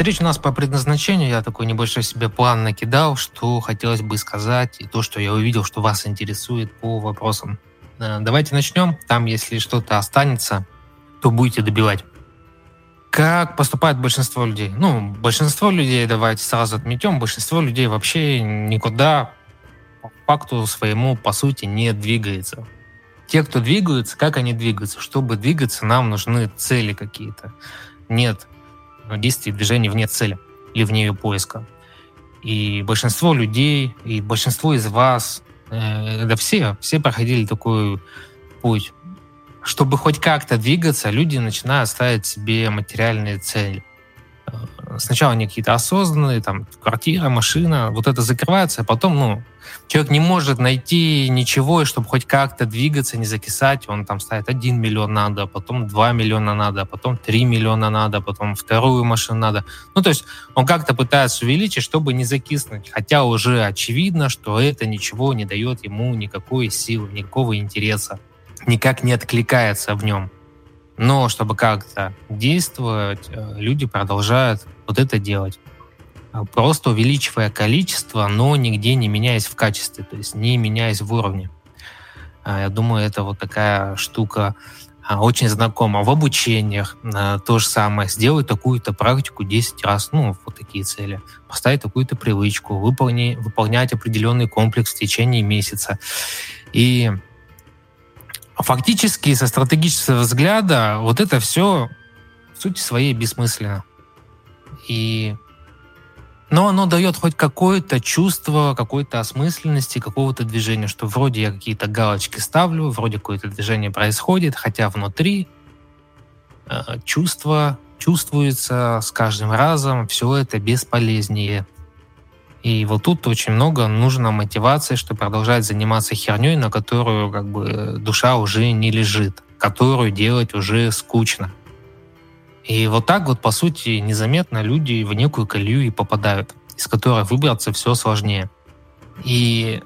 встреч у нас по предназначению. Я такой небольшой себе план накидал, что хотелось бы сказать, и то, что я увидел, что вас интересует по вопросам. Э, давайте начнем. Там, если что-то останется, то будете добивать. Как поступает большинство людей? Ну, большинство людей, давайте сразу отметем, большинство людей вообще никуда по факту своему, по сути, не двигается. Те, кто двигаются, как они двигаются? Чтобы двигаться, нам нужны цели какие-то. Нет действий, движений вне цели или вне ее поиска. И большинство людей, и большинство из вас, э, да все, все проходили такой путь чтобы хоть как-то двигаться, люди начинают ставить себе материальные цели. Сначала они какие-то осознанные, там, квартира, машина, вот это закрывается, а потом, ну, человек не может найти ничего, чтобы хоть как-то двигаться, не закисать, он там ставит 1 миллион надо, потом 2 миллиона надо, потом 3 миллиона надо, потом вторую машину надо. Ну, то есть он как-то пытается увеличить, чтобы не закиснуть, хотя уже очевидно, что это ничего не дает ему никакой силы, никакого интереса никак не откликается в нем. Но чтобы как-то действовать, э, люди продолжают вот это делать. А просто увеличивая количество, но нигде не меняясь в качестве, то есть не меняясь в уровне. А, я думаю, это вот такая штука очень знакома. В обучениях то же самое. Сделай такую-то практику 10 раз, ну, вот такие цели. Поставить такую-то привычку, выполни, выполнять определенный комплекс в течение месяца. И фактически со стратегического взгляда вот это все в сути своей бессмысленно. И но оно дает хоть какое-то чувство, какой-то осмысленности, какого-то движения, что вроде я какие-то галочки ставлю, вроде какое-то движение происходит, хотя внутри э, чувство чувствуется с каждым разом, все это бесполезнее. И вот тут очень много нужно мотивации, чтобы продолжать заниматься херней, на которую как бы душа уже не лежит, которую делать уже скучно. И вот так вот, по сути, незаметно люди в некую колею и попадают, из которой выбраться все сложнее. И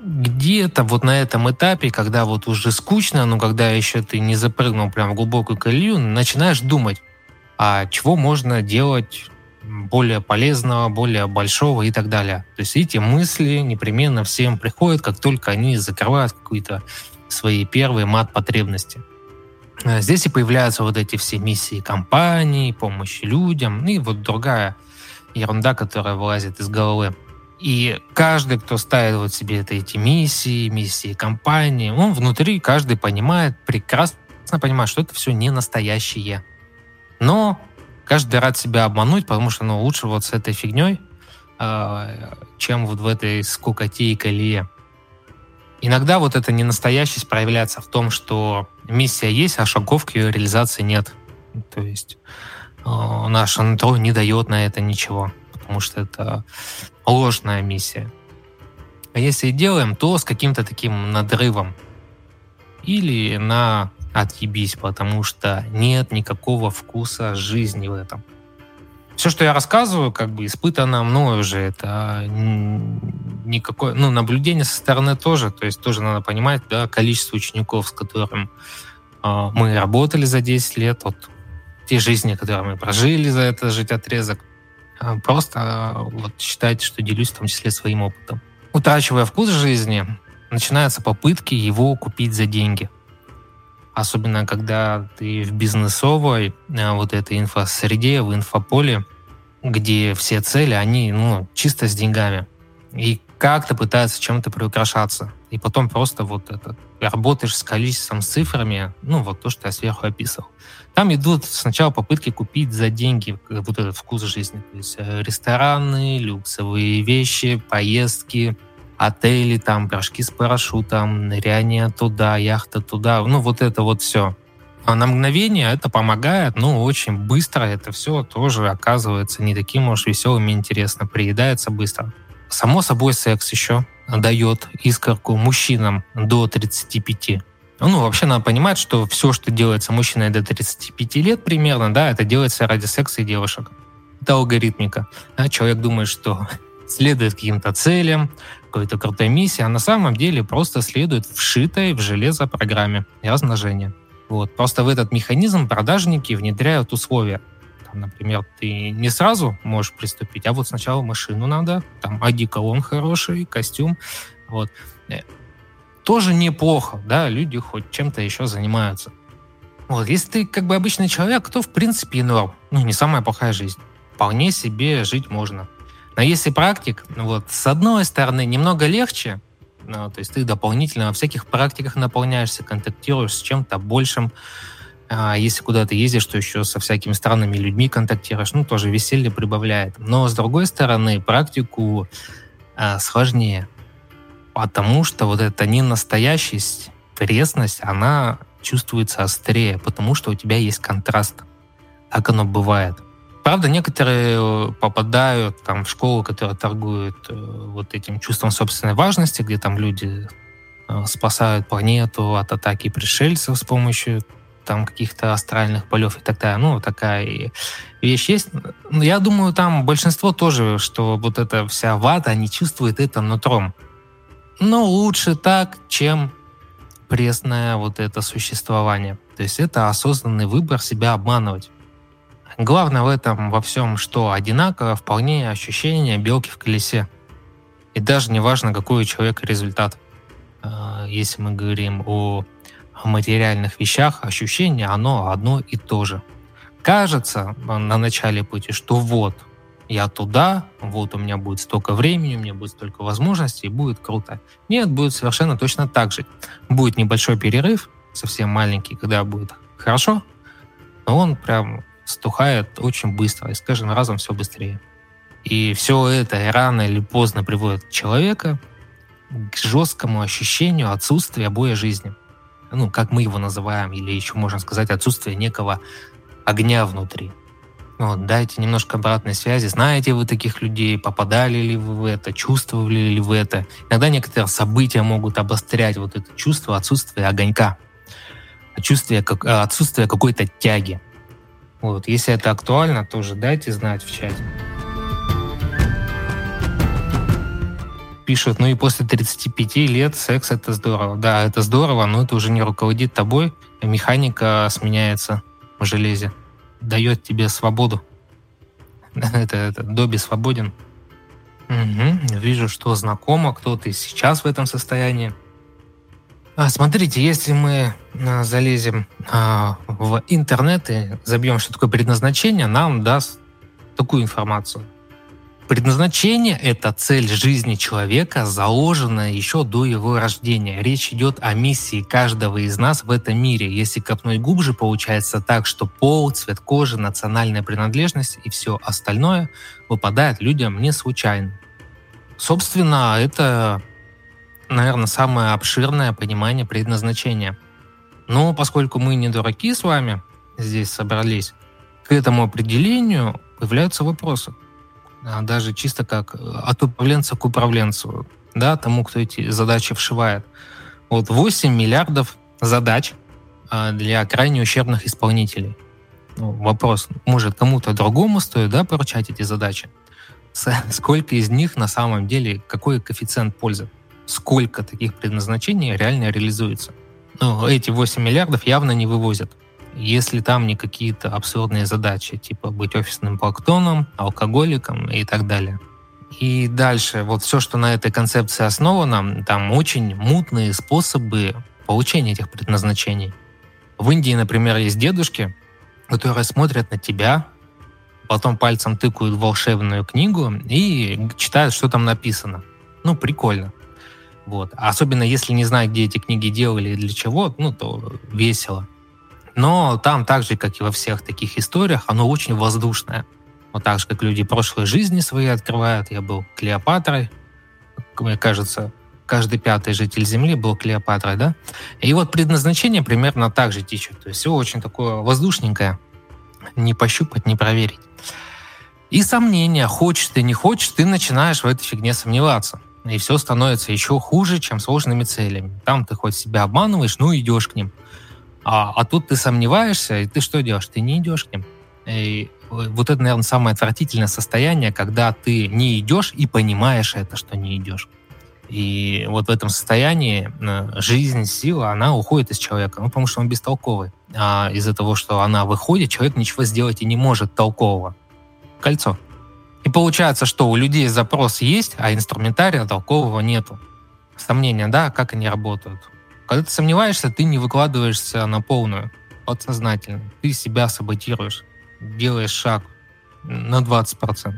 где-то вот на этом этапе, когда вот уже скучно, но когда еще ты не запрыгнул прям в глубокую колею, начинаешь думать, а чего можно делать более полезного, более большого и так далее. То есть эти мысли непременно всем приходят, как только они закрывают какие-то свои первые мат-потребности. А здесь и появляются вот эти все миссии компании, помощи людям, и вот другая ерунда, которая вылазит из головы. И каждый, кто ставит вот себе это, эти миссии, миссии компании, он внутри, каждый понимает, прекрасно понимает, что это все не настоящее. Но каждый рад себя обмануть, потому что ну, лучше вот с этой фигней, э, чем вот в этой скукоте и колее. Иногда вот эта ненастоящесть проявляется в том, что миссия есть, а шагов к ее реализации нет. То есть э, наше нутро не дает на это ничего, потому что это ложная миссия. А если и делаем, то с каким-то таким надрывом. Или на отъебись, потому что нет никакого вкуса жизни в этом. Все, что я рассказываю, как бы испытано мной уже. Это никакое, ну, наблюдение со стороны тоже. То есть тоже надо понимать, да, количество учеников, с которым э, мы работали за 10 лет, вот те жизни, которые мы прожили за этот жить отрезок. Э, просто э, вот считайте, что делюсь в том числе своим опытом. Утрачивая вкус жизни, начинаются попытки его купить за деньги – особенно когда ты в бизнесовой э, вот этой инфосреде, в инфополе, где все цели, они ну, чисто с деньгами. И как-то пытаются чем-то приукрашаться. И потом просто вот это, работаешь с количеством с цифрами, ну вот то, что я сверху описывал. Там идут сначала попытки купить за деньги вот этот вкус жизни. То есть э, рестораны, люксовые вещи, поездки, отели, там, пирожки с парашютом, ныряние туда, яхта туда, ну, вот это вот все. А на мгновение это помогает, ну, очень быстро это все тоже оказывается не таким уж веселым и интересно, приедается быстро. Само собой, секс еще дает искорку мужчинам до 35. Ну, вообще надо понимать, что все, что делается мужчиной до 35 лет примерно, да, это делается ради секса и девушек. Это алгоритмика. А человек думает, что следует каким-то целям, какой-то крутой миссии, а на самом деле просто следует вшитой в железо программе размножения. Вот. Просто в этот механизм продажники внедряют условия. Там, например, ты не сразу можешь приступить, а вот сначала машину надо, там одеколон хороший, костюм. Вот. Э, тоже неплохо, да, люди хоть чем-то еще занимаются. Вот, если ты как бы обычный человек, то в принципе норм. Ну, не самая плохая жизнь. Вполне себе жить можно. Но если практик, вот, с одной стороны, немного легче, ну, то есть ты дополнительно во всяких практиках наполняешься, контактируешь с чем-то большим. А если куда-то ездишь, то еще со всякими странными людьми контактируешь, ну, тоже веселье прибавляет. Но, с другой стороны, практику а, сложнее, потому что вот эта ненастоящесть, пресность, она чувствуется острее, потому что у тебя есть контраст. Так оно бывает. Правда, некоторые э, попадают там, в школу, которая торгует э, вот этим чувством собственной важности, где там люди э, спасают планету от атаки пришельцев с помощью там каких-то астральных полев и так далее. Ну, такая вещь есть. Я думаю, там большинство тоже, что вот эта вся вата, они чувствуют это нутром. Но лучше так, чем пресное вот это существование. То есть это осознанный выбор себя обманывать. Главное в этом во всем, что одинаково вполне ощущение белки в колесе. И даже не важно, какой у человека результат. А, если мы говорим о материальных вещах, ощущение, оно одно и то же. Кажется на начале пути, что вот, я туда, вот у меня будет столько времени, у меня будет столько возможностей, будет круто. Нет, будет совершенно точно так же. Будет небольшой перерыв, совсем маленький, когда будет хорошо, но он прям стухает очень быстро, и с каждым разом все быстрее. И все это рано или поздно приводит человека к жесткому ощущению отсутствия боя жизни. Ну, как мы его называем, или еще можно сказать, отсутствие некого огня внутри. Вот, дайте немножко обратной связи. Знаете вы таких людей? Попадали ли вы в это? Чувствовали ли вы это? Иногда некоторые события могут обострять вот это чувство отсутствия огонька, отсутствие, отсутствие какой-то тяги. Вот, если это актуально, тоже дайте знать в чате. Пишут, ну и после 35 лет секс это здорово. Да, это здорово, но это уже не руководит тобой. Механика сменяется в железе. Дает тебе свободу. это, это Доби свободен. Угу. Вижу, что знакомо, кто-то сейчас в этом состоянии. А, смотрите, если мы а, залезем а, в интернет и забьем, что такое предназначение, нам даст такую информацию. Предназначение — это цель жизни человека, заложенная еще до его рождения. Речь идет о миссии каждого из нас в этом мире. Если копнуть глубже, получается так, что пол, цвет кожи, национальная принадлежность и все остальное выпадает людям не случайно. Собственно, это наверное, самое обширное понимание предназначения. Но поскольку мы не дураки с вами здесь собрались, к этому определению появляются вопросы. А даже чисто как от управленца к управленцу, да, тому, кто эти задачи вшивает. Вот 8 миллиардов задач а, для крайне ущербных исполнителей. Ну, вопрос, может, кому-то другому стоит да, поручать эти задачи? Сколько из них на самом деле, какой коэффициент пользы? Сколько таких предназначений реально реализуется. Но эти 8 миллиардов явно не вывозят. Если там не какие-то абсурдные задачи, типа быть офисным плактоном, алкоголиком и так далее. И дальше, вот все, что на этой концепции основано, там очень мутные способы получения этих предназначений. В Индии, например, есть дедушки, которые смотрят на тебя, потом пальцем тыкают в волшебную книгу и читают, что там написано. Ну, прикольно. Вот. Особенно если не знаю, где эти книги делали и для чего, ну, то весело. Но там, так же, как и во всех таких историях, оно очень воздушное. Вот так же, как люди прошлой жизни свои открывают. Я был Клеопатрой. Мне кажется, каждый пятый житель Земли был Клеопатрой, да? И вот предназначение примерно так же течет. То есть все очень такое воздушненькое. Не пощупать, не проверить. И сомнения, хочешь ты, не хочешь, ты начинаешь в этой фигне сомневаться и все становится еще хуже, чем сложными целями. Там ты хоть себя обманываешь, ну идешь к ним. А, а тут ты сомневаешься, и ты что делаешь? Ты не идешь к ним. И вот это, наверное, самое отвратительное состояние, когда ты не идешь и понимаешь это, что не идешь. И вот в этом состоянии э, жизнь, сила, она уходит из человека, ну, потому что он бестолковый. А из-за того, что она выходит, человек ничего сделать и не может толкового. Кольцо. И получается, что у людей запрос есть, а инструментария толкового нету. Сомнения, да, как они работают. Когда ты сомневаешься, ты не выкладываешься на полную, подсознательно. Ты себя саботируешь, делаешь шаг на 20%.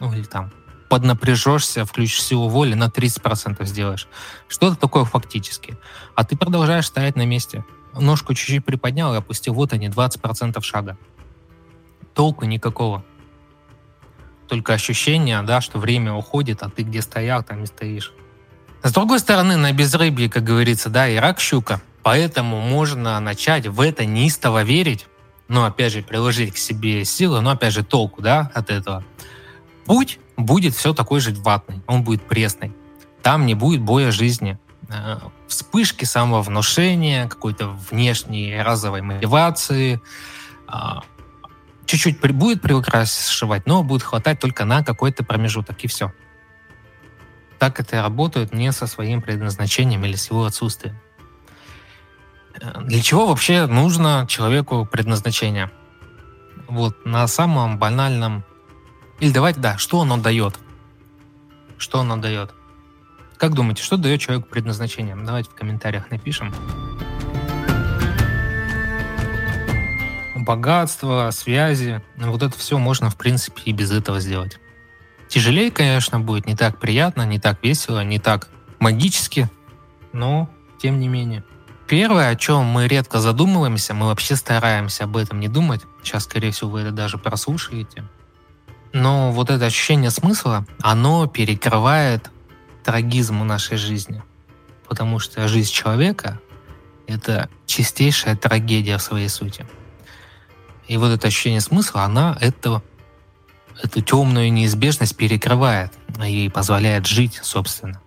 Ну или там поднапряжешься, включишь силу воли, на 30% сделаешь. Что-то такое фактически. А ты продолжаешь стоять на месте. Ножку чуть-чуть приподнял и опустил. Вот они, 20% шага. Толку никакого. Только ощущение, да, что время уходит, а ты где стоял, там и стоишь. С другой стороны, на безрыбье, как говорится, да, и рак щука. Поэтому можно начать в это неистово верить, но опять же приложить к себе силы, но опять же толку, да, от этого. Путь будет все такой же ватный, он будет пресный. Там не будет боя жизни. Э, вспышки самовнушения, какой-то внешней разовой мотивации. Чуть-чуть будет приукрашивать, но будет хватать только на какой-то промежуток, и все. Так это работает не со своим предназначением или с его отсутствием. Э, для чего вообще нужно человеку предназначение? Вот на самом банальном или давайте, да, что оно дает? Что оно дает? Как думаете, что дает человеку предназначение? Давайте в комментариях напишем. Богатство, связи, вот это все можно, в принципе, и без этого сделать. Тяжелее, конечно, будет, не так приятно, не так весело, не так магически, но тем не менее. Первое, о чем мы редко задумываемся, мы вообще стараемся об этом не думать. Сейчас, скорее всего, вы это даже прослушаете – но вот это ощущение смысла, оно перекрывает трагизм нашей жизни. Потому что жизнь человека — это чистейшая трагедия в своей сути. И вот это ощущение смысла, она это, эту темную неизбежность перекрывает и позволяет жить, собственно.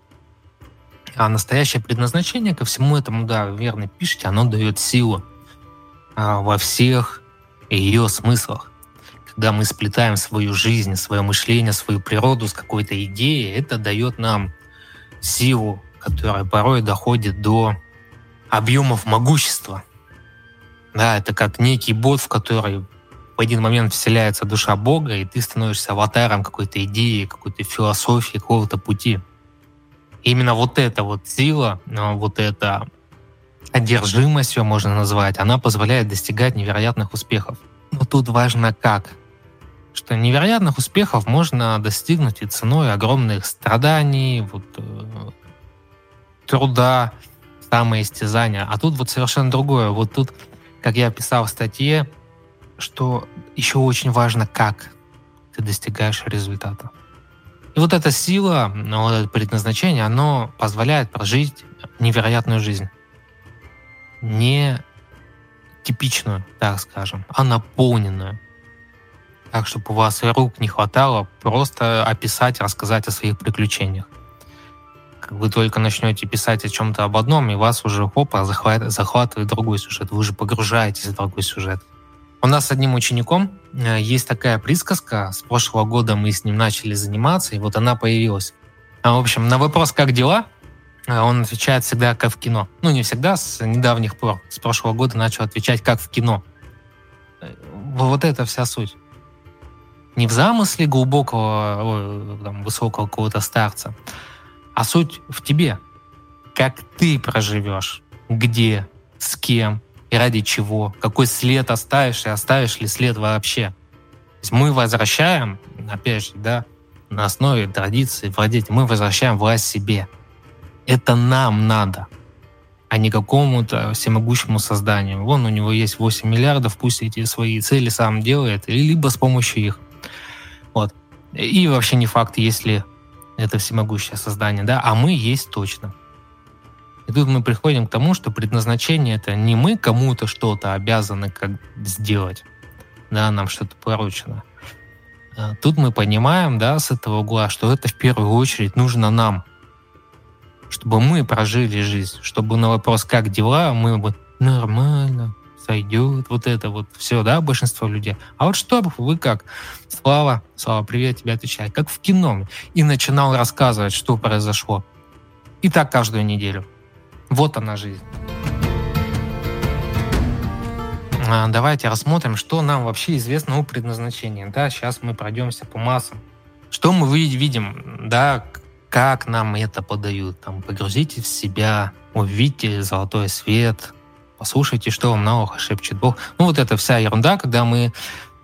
А настоящее предназначение ко всему этому, да, верно пишете, оно дает силу а, во всех ее смыслах когда мы сплетаем свою жизнь, свое мышление, свою природу с какой-то идеей, это дает нам силу, которая порой доходит до объемов могущества. Да, это как некий бот, в который в один момент вселяется душа Бога, и ты становишься аватаром какой-то идеи, какой-то философии, какого-то пути. И именно вот эта вот сила, а, вот эта одержимость, ее можно назвать, она позволяет достигать невероятных успехов. Но тут важно как что невероятных успехов можно достигнуть и ценой огромных страданий, вот, э, труда, самоистязания. А тут вот совершенно другое. Вот тут, как я писал в статье, что еще очень важно, как ты достигаешь результата. И вот эта сила, вот это предназначение, оно позволяет прожить невероятную жизнь. Не типичную, так скажем, а наполненную так, чтобы у вас рук не хватало просто описать, рассказать о своих приключениях. Вы только начнете писать о чем-то об одном, и вас уже хопа захватывает, захватывает другой сюжет. Вы уже погружаетесь в другой сюжет. У нас с одним учеником э, есть такая присказка. С прошлого года мы с ним начали заниматься, и вот она появилась. А, в общем, на вопрос «как дела?» э, он отвечает всегда как в кино. Ну, не всегда, с недавних пор. С прошлого года начал отвечать как в кино. Э, вот это вся суть не в замысле глубокого, высокого какого-то старца, а суть в тебе. Как ты проживешь, где, с кем и ради чего, какой след оставишь и оставишь ли след вообще. То есть мы возвращаем, опять же, да, на основе традиции владеть, мы возвращаем власть себе. Это нам надо, а не какому-то всемогущему созданию. Вон у него есть 8 миллиардов, пусть эти свои цели сам делает, либо с помощью их. Вот. И вообще не факт, если это всемогущее создание, да, а мы есть точно. И тут мы приходим к тому, что предназначение это не мы кому-то что-то обязаны как сделать, да, нам что-то поручено. А тут мы понимаем, да, с этого угла, что это в первую очередь нужно нам, чтобы мы прожили жизнь, чтобы на вопрос «как дела?» мы бы «нормально», сойдет, вот это вот все, да, большинство людей. А вот что вы как? Слава, Слава, привет, тебе отвечает, как в кино. И начинал рассказывать, что произошло. И так каждую неделю. Вот она жизнь. А, давайте рассмотрим, что нам вообще известно о предназначении. Да, сейчас мы пройдемся по массам. Что мы видим, да, как нам это подают. Там, погрузитесь в себя, увидите золотой свет, послушайте, что вам на ухо шепчет Бог. Ну, вот эта вся ерунда, когда мы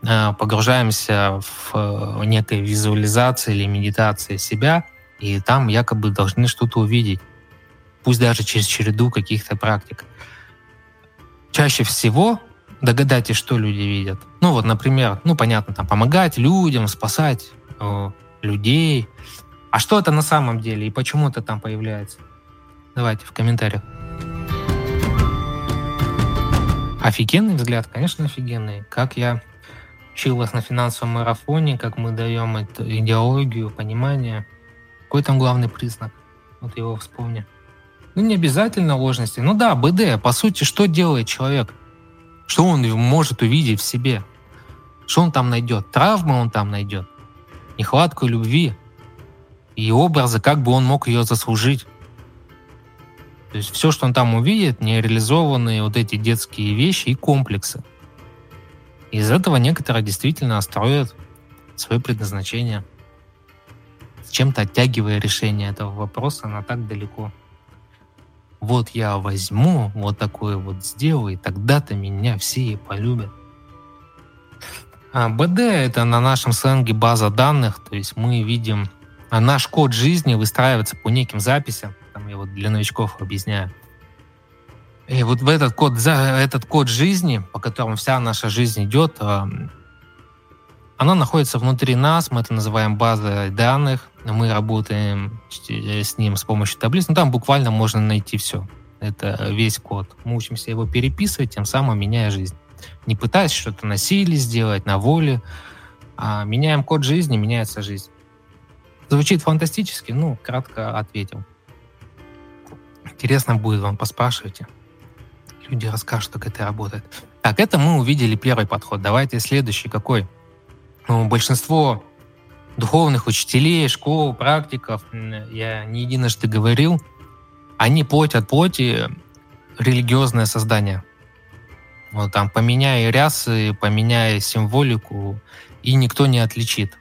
э, погружаемся в э, некой визуализации или медитации себя, и там якобы должны что-то увидеть, пусть даже через череду каких-то практик. Чаще всего догадайтесь, что люди видят. Ну вот, например, ну понятно, там помогать людям, спасать э, людей. А что это на самом деле и почему это там появляется? Давайте в комментариях. Офигенный взгляд, конечно, офигенный. Как я учил вас на финансовом марафоне, как мы даем эту идеологию, понимание. Какой там главный признак? Вот его вспомни. Ну, не обязательно ложности. Ну да, БД, по сути, что делает человек? Что он может увидеть в себе? Что он там найдет? Травмы он там найдет? Нехватку любви? И образы, как бы он мог ее заслужить? То есть все, что он там увидит, нереализованные вот эти детские вещи и комплексы. Из этого некоторые действительно строят свое предназначение, чем-то оттягивая решение этого вопроса на так далеко. Вот я возьму, вот такое вот сделаю, и тогда-то меня все и полюбят. А БД — это на нашем сленге база данных, то есть мы видим, а наш код жизни выстраивается по неким записям, я вот для новичков объясняю. И вот в этот код, за этот код жизни, по которому вся наша жизнь идет, она находится внутри нас, мы это называем базой данных, мы работаем с ним с помощью таблиц, ну там буквально можно найти все. Это весь код. Мы учимся его переписывать, тем самым меняя жизнь. Не пытаясь что-то на сделать, на воле, а меняем код жизни, меняется жизнь. Звучит фантастически, ну, кратко ответил. Интересно будет вам поспрашивайте. Люди расскажут, как это работает. Так, это мы увидели первый подход. Давайте следующий какой? Ну, большинство духовных учителей, школ, практиков, я не единожды говорил, они плоть от плоти религиозное создание. Вот там поменяя рясы, поменяя символику, и никто не отличит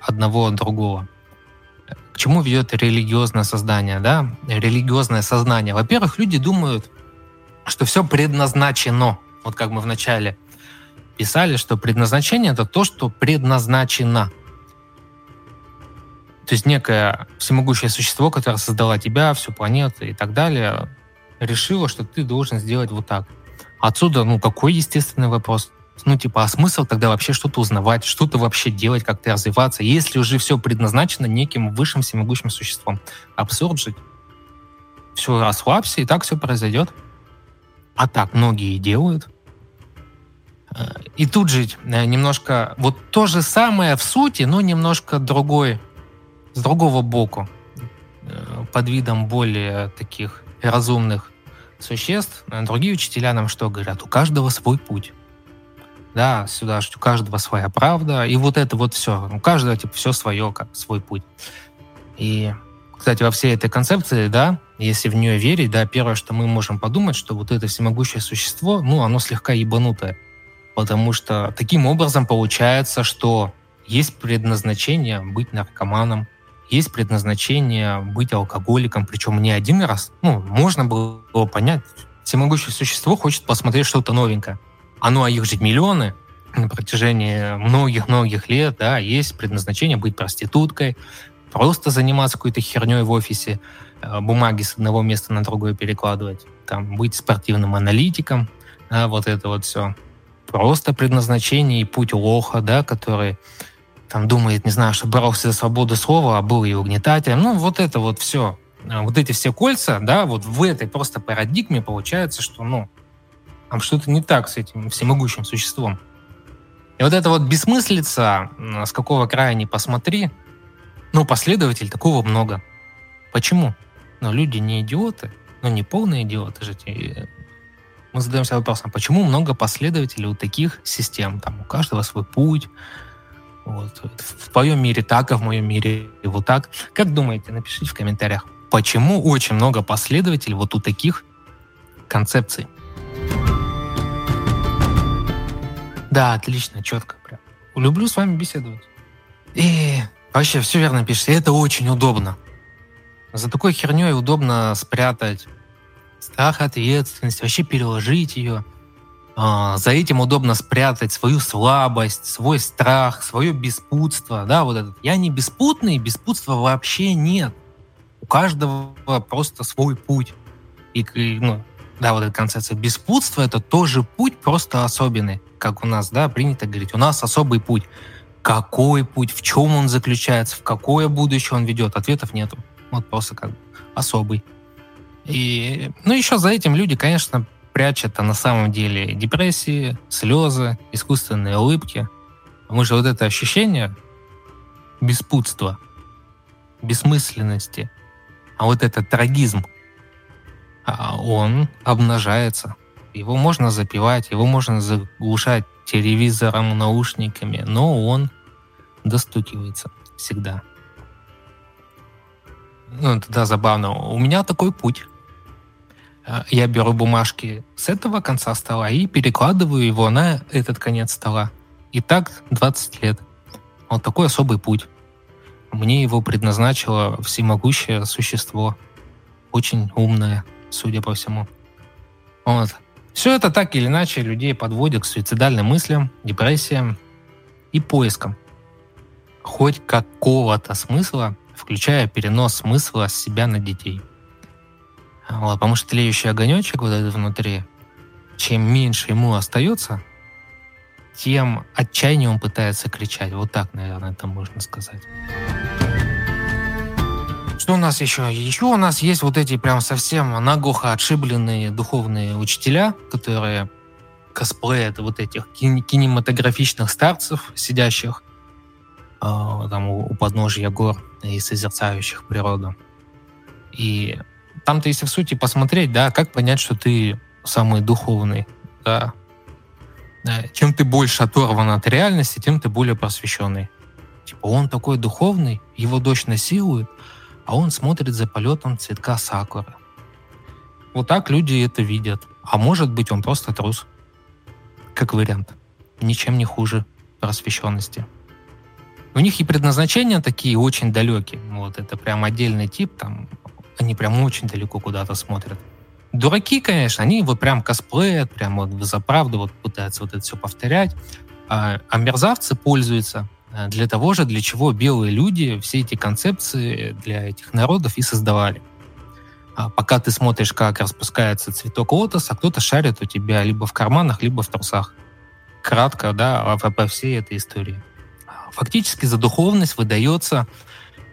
одного от другого к чему ведет религиозное создание, да? Религиозное сознание. Во-первых, люди думают, что все предназначено. Вот как мы вначале писали, что предназначение — это то, что предназначено. То есть некое всемогущее существо, которое создало тебя, всю планету и так далее, решило, что ты должен сделать вот так. Отсюда, ну, какой естественный вопрос? Ну, типа, а смысл тогда вообще что-то узнавать, что-то вообще делать, как-то развиваться, если уже все предназначено неким высшим всемогущим существом? Абсурд жить. Все, расслабься, и так все произойдет. А так многие делают. Э, и тут же э, немножко вот то же самое в сути, но немножко другой, с другого боку, э, под видом более таких разумных существ. Другие учителя нам что говорят? У каждого свой путь да, сюда у каждого своя правда, и вот это вот все, у каждого типа все свое, как свой путь. И, кстати, во всей этой концепции, да, если в нее верить, да, первое, что мы можем подумать, что вот это всемогущее существо, ну, оно слегка ебанутое, потому что таким образом получается, что есть предназначение быть наркоманом, есть предназначение быть алкоголиком, причем не один раз. Ну, можно было понять, всемогущее существо хочет посмотреть что-то новенькое. А ну, а их же миллионы на протяжении многих-многих лет, да, есть предназначение быть проституткой, просто заниматься какой-то херней в офисе, э, бумаги с одного места на другое перекладывать, там, быть спортивным аналитиком, да, вот это вот все. Просто предназначение и путь лоха, да, который там думает, не знаю, что боролся за свободу слова, а был и угнетателем. Ну, вот это вот все. Вот эти все кольца, да, вот в этой просто парадигме получается, что, ну, там что-то не так с этим всемогущим существом. И вот это вот бессмыслица, с какого края не посмотри, ну, последователей такого много. Почему? Но люди не идиоты, ну, не полные идиоты же. Мы задаемся вопросом, почему много последователей у таких систем? Там у каждого свой путь, вот. В твоем мире так, а в моем мире вот так. Как думаете? Напишите в комментариях. почему очень много последователей вот у таких концепций. Да, отлично, четко прям. Люблю с вами беседовать. И вообще все верно пишете. Это очень удобно. За такой херней удобно спрятать страх ответственность, вообще переложить ее. А, за этим удобно спрятать свою слабость, свой страх, свое беспутство. Да, вот этот. Я не беспутный, беспутства вообще нет. У каждого просто свой путь. И, ну, да, вот эта концепция беспутства — это тоже путь, просто особенный как у нас, да, принято говорить, у нас особый путь. Какой путь, в чем он заключается, в какое будущее он ведет, ответов нету. Вот просто как бы особый. И, ну, еще за этим люди, конечно, прячут а на самом деле депрессии, слезы, искусственные улыбки. Потому что вот это ощущение беспутства, бессмысленности, а вот этот трагизм, а он обнажается его можно запивать, его можно заглушать телевизором, наушниками, но он достукивается всегда. Ну, тогда забавно. У меня такой путь. А, я беру бумажки с этого конца стола и перекладываю его на этот конец стола. И так 20 лет. Вот такой особый путь. Мне его предназначило всемогущее существо. Очень умное, судя по всему. Вот. Все это так или иначе людей подводит к суицидальным мыслям, депрессиям и поискам хоть какого-то смысла, включая перенос смысла с себя на детей. Вот, потому что тлеющий огонечек вот этот внутри, чем меньше ему остается, тем отчаяннее он пытается кричать. Вот так, наверное, это можно сказать. Что у нас еще? Еще у нас есть вот эти прям совсем наглухо отшибленные духовные учителя, которые косплеят вот этих кинематографичных старцев, сидящих э, там у, у подножья гор и созерцающих природу. И там-то, если в сути посмотреть, да, как понять, что ты самый духовный, да. Чем ты больше оторван от реальности, тем ты более просвещенный. Типа он такой духовный, его дочь насилует, а он смотрит за полетом цветка сакуры. Вот так люди это видят. А может быть, он просто трус. Как вариант. Ничем не хуже просвещенности. У них и предназначения такие очень далекие. Вот это прям отдельный тип, там они прям очень далеко куда-то смотрят. Дураки, конечно, они вот прям косплеят, прям вот за правду вот пытаются вот это все повторять. А, а мерзавцы пользуются для того же, для чего белые люди все эти концепции для этих народов и создавали. А пока ты смотришь, как распускается цветок лотоса, кто-то шарит у тебя либо в карманах, либо в трусах. Кратко, да, по всей этой истории. Фактически за духовность выдается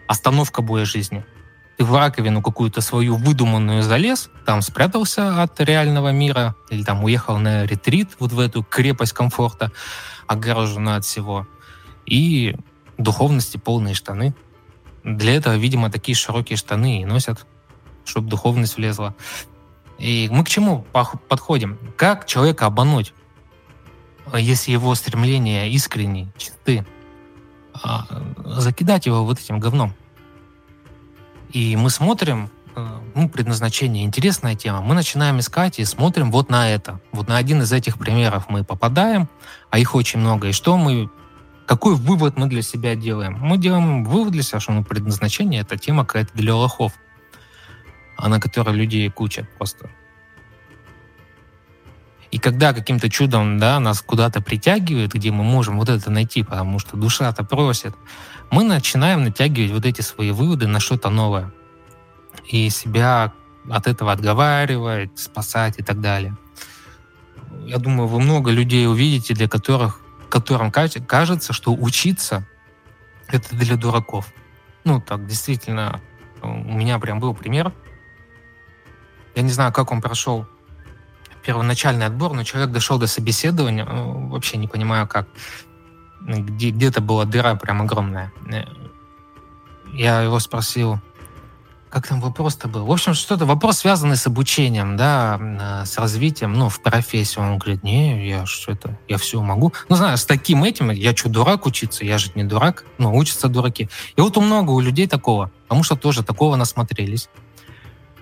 остановка боя жизни. Ты в раковину какую-то свою выдуманную залез, там спрятался от реального мира, или там уехал на ретрит, вот в эту крепость комфорта, огороженную от всего и духовности полные штаны. Для этого, видимо, такие широкие штаны и носят, чтобы духовность влезла. И мы к чему подходим? Как человека обмануть, если его стремления искренние, чисты? А, закидать его вот этим говном. И мы смотрим, э, ну, предназначение, интересная тема. Мы начинаем искать и смотрим вот на это. Вот на один из этих примеров мы попадаем, а их очень много. И что мы какой вывод мы для себя делаем? Мы делаем вывод для себя, что ну, предназначение — это тема какая-то для лохов, а на которой людей куча просто. И когда каким-то чудом да, нас куда-то притягивает, где мы можем вот это найти, потому что душа-то просит, мы начинаем натягивать вот эти свои выводы на что-то новое. И себя от этого отговаривать, спасать и так далее. Я думаю, вы много людей увидите, для которых которым кажется, что учиться — это для дураков. Ну, так, действительно, у меня прям был пример. Я не знаю, как он прошел первоначальный отбор, но человек дошел до собеседования, ну, вообще не понимаю, как. Где, где-то была дыра прям огромная. Я его спросил, как там вопрос-то был? В общем, что-то вопрос связанный с обучением, да, э, с развитием, ну, в профессии. Он говорит, не, я что это, я все могу. Ну, знаю, с таким этим, я что, дурак учиться? Я же не дурак, ну, учатся дураки. И вот у много у людей такого, потому что тоже такого насмотрелись.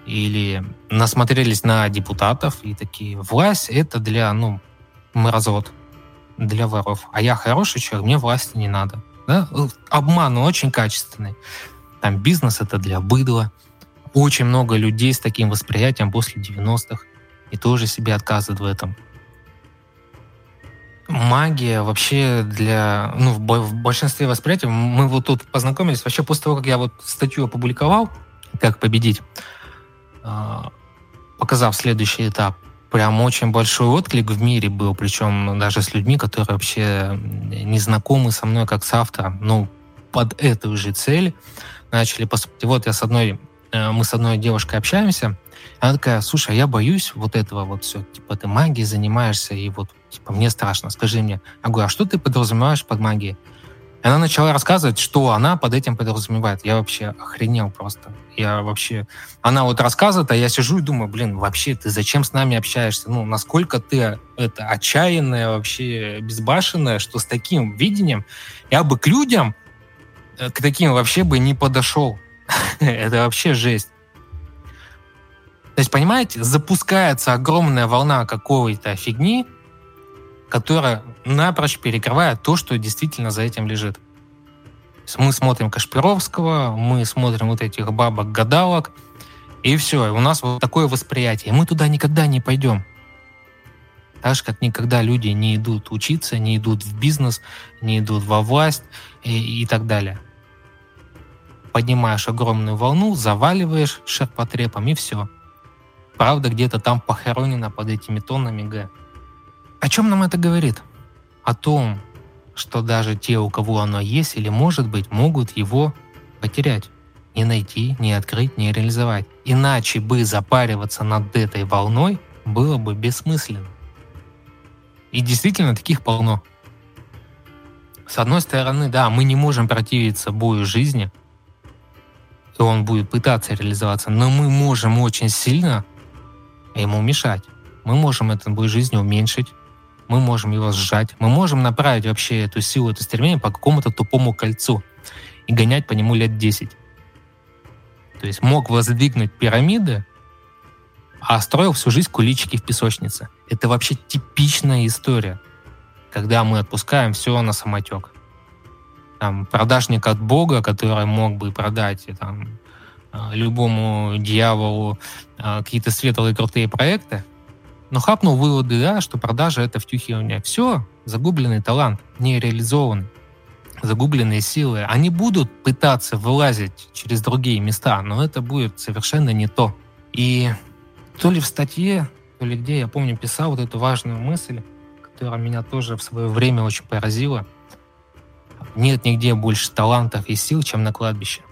или насмотрелись на депутатов и такие, власть это для, ну, мразот, для воров. А я хороший человек, мне власти не надо. Да? Обман очень качественный. Там бизнес это для быдла. Очень много людей с таким восприятием после 90-х и тоже себе отказывают в этом. Магия вообще для, ну, в большинстве восприятий, мы вот тут познакомились, вообще после того, как я вот статью опубликовал, как победить, а, показав следующий этап, прям очень большой отклик в мире был, причем даже с людьми, которые вообще не знакомы со мной как с автором, ну, под эту же цель начали поступать. Вот я с одной, э, мы с одной девушкой общаемся, она такая, слушай, а я боюсь вот этого вот все, типа ты магией занимаешься, и вот, типа, мне страшно, скажи мне. Я говорю, а что ты подразумеваешь под магией? И она начала рассказывать, что она под этим подразумевает. Я вообще охренел просто. Я вообще... Она вот рассказывает, а я сижу и думаю, блин, вообще ты зачем с нами общаешься? Ну, насколько ты это отчаянная, вообще безбашенная, что с таким видением я бы к людям, к таким вообще бы не подошел. это вообще жесть. То есть, понимаете, запускается огромная волна какой-то фигни, которая напрочь перекрывает то, что действительно за этим лежит. Мы смотрим Кашпировского, мы смотрим вот этих бабок-гадалок, и все, у нас вот такое восприятие. Мы туда никогда не пойдем. Так же, как никогда люди не идут учиться, не идут в бизнес, не идут во власть и, и так далее. Поднимаешь огромную волну, заваливаешь шерпотребом, и все. Правда где-то там похоронена под этими тоннами Г. О чем нам это говорит? О том, что даже те, у кого оно есть или может быть, могут его потерять. Не найти, не открыть, не реализовать. Иначе бы запариваться над этой волной было бы бессмысленно. И действительно таких полно. С одной стороны, да, мы не можем противиться бою жизни, и он будет пытаться реализоваться, но мы можем очень сильно ему мешать. Мы можем этот бой жизни уменьшить, мы можем его сжать, мы можем направить вообще эту силу, это стремление по какому-то тупому кольцу и гонять по нему лет 10. То есть мог воздвигнуть пирамиды, а строил всю жизнь куличики в песочнице. Это вообще типичная история, когда мы отпускаем все на самотек. Там, продажник от Бога, который мог бы продать там, а, любому дьяволу а, какие-то светлые крутые проекты, но хапнул выводы, да, что продажа — это втюхивание. Все, загубленный талант, не реализованный. Загубленные силы, они будут пытаться вылазить через другие места, но это будет совершенно не то. И то ли в статье, то ли где, я помню, писал вот эту важную мысль, которая меня тоже в свое время очень поразила. Нет нигде больше талантов и сил, чем на кладбище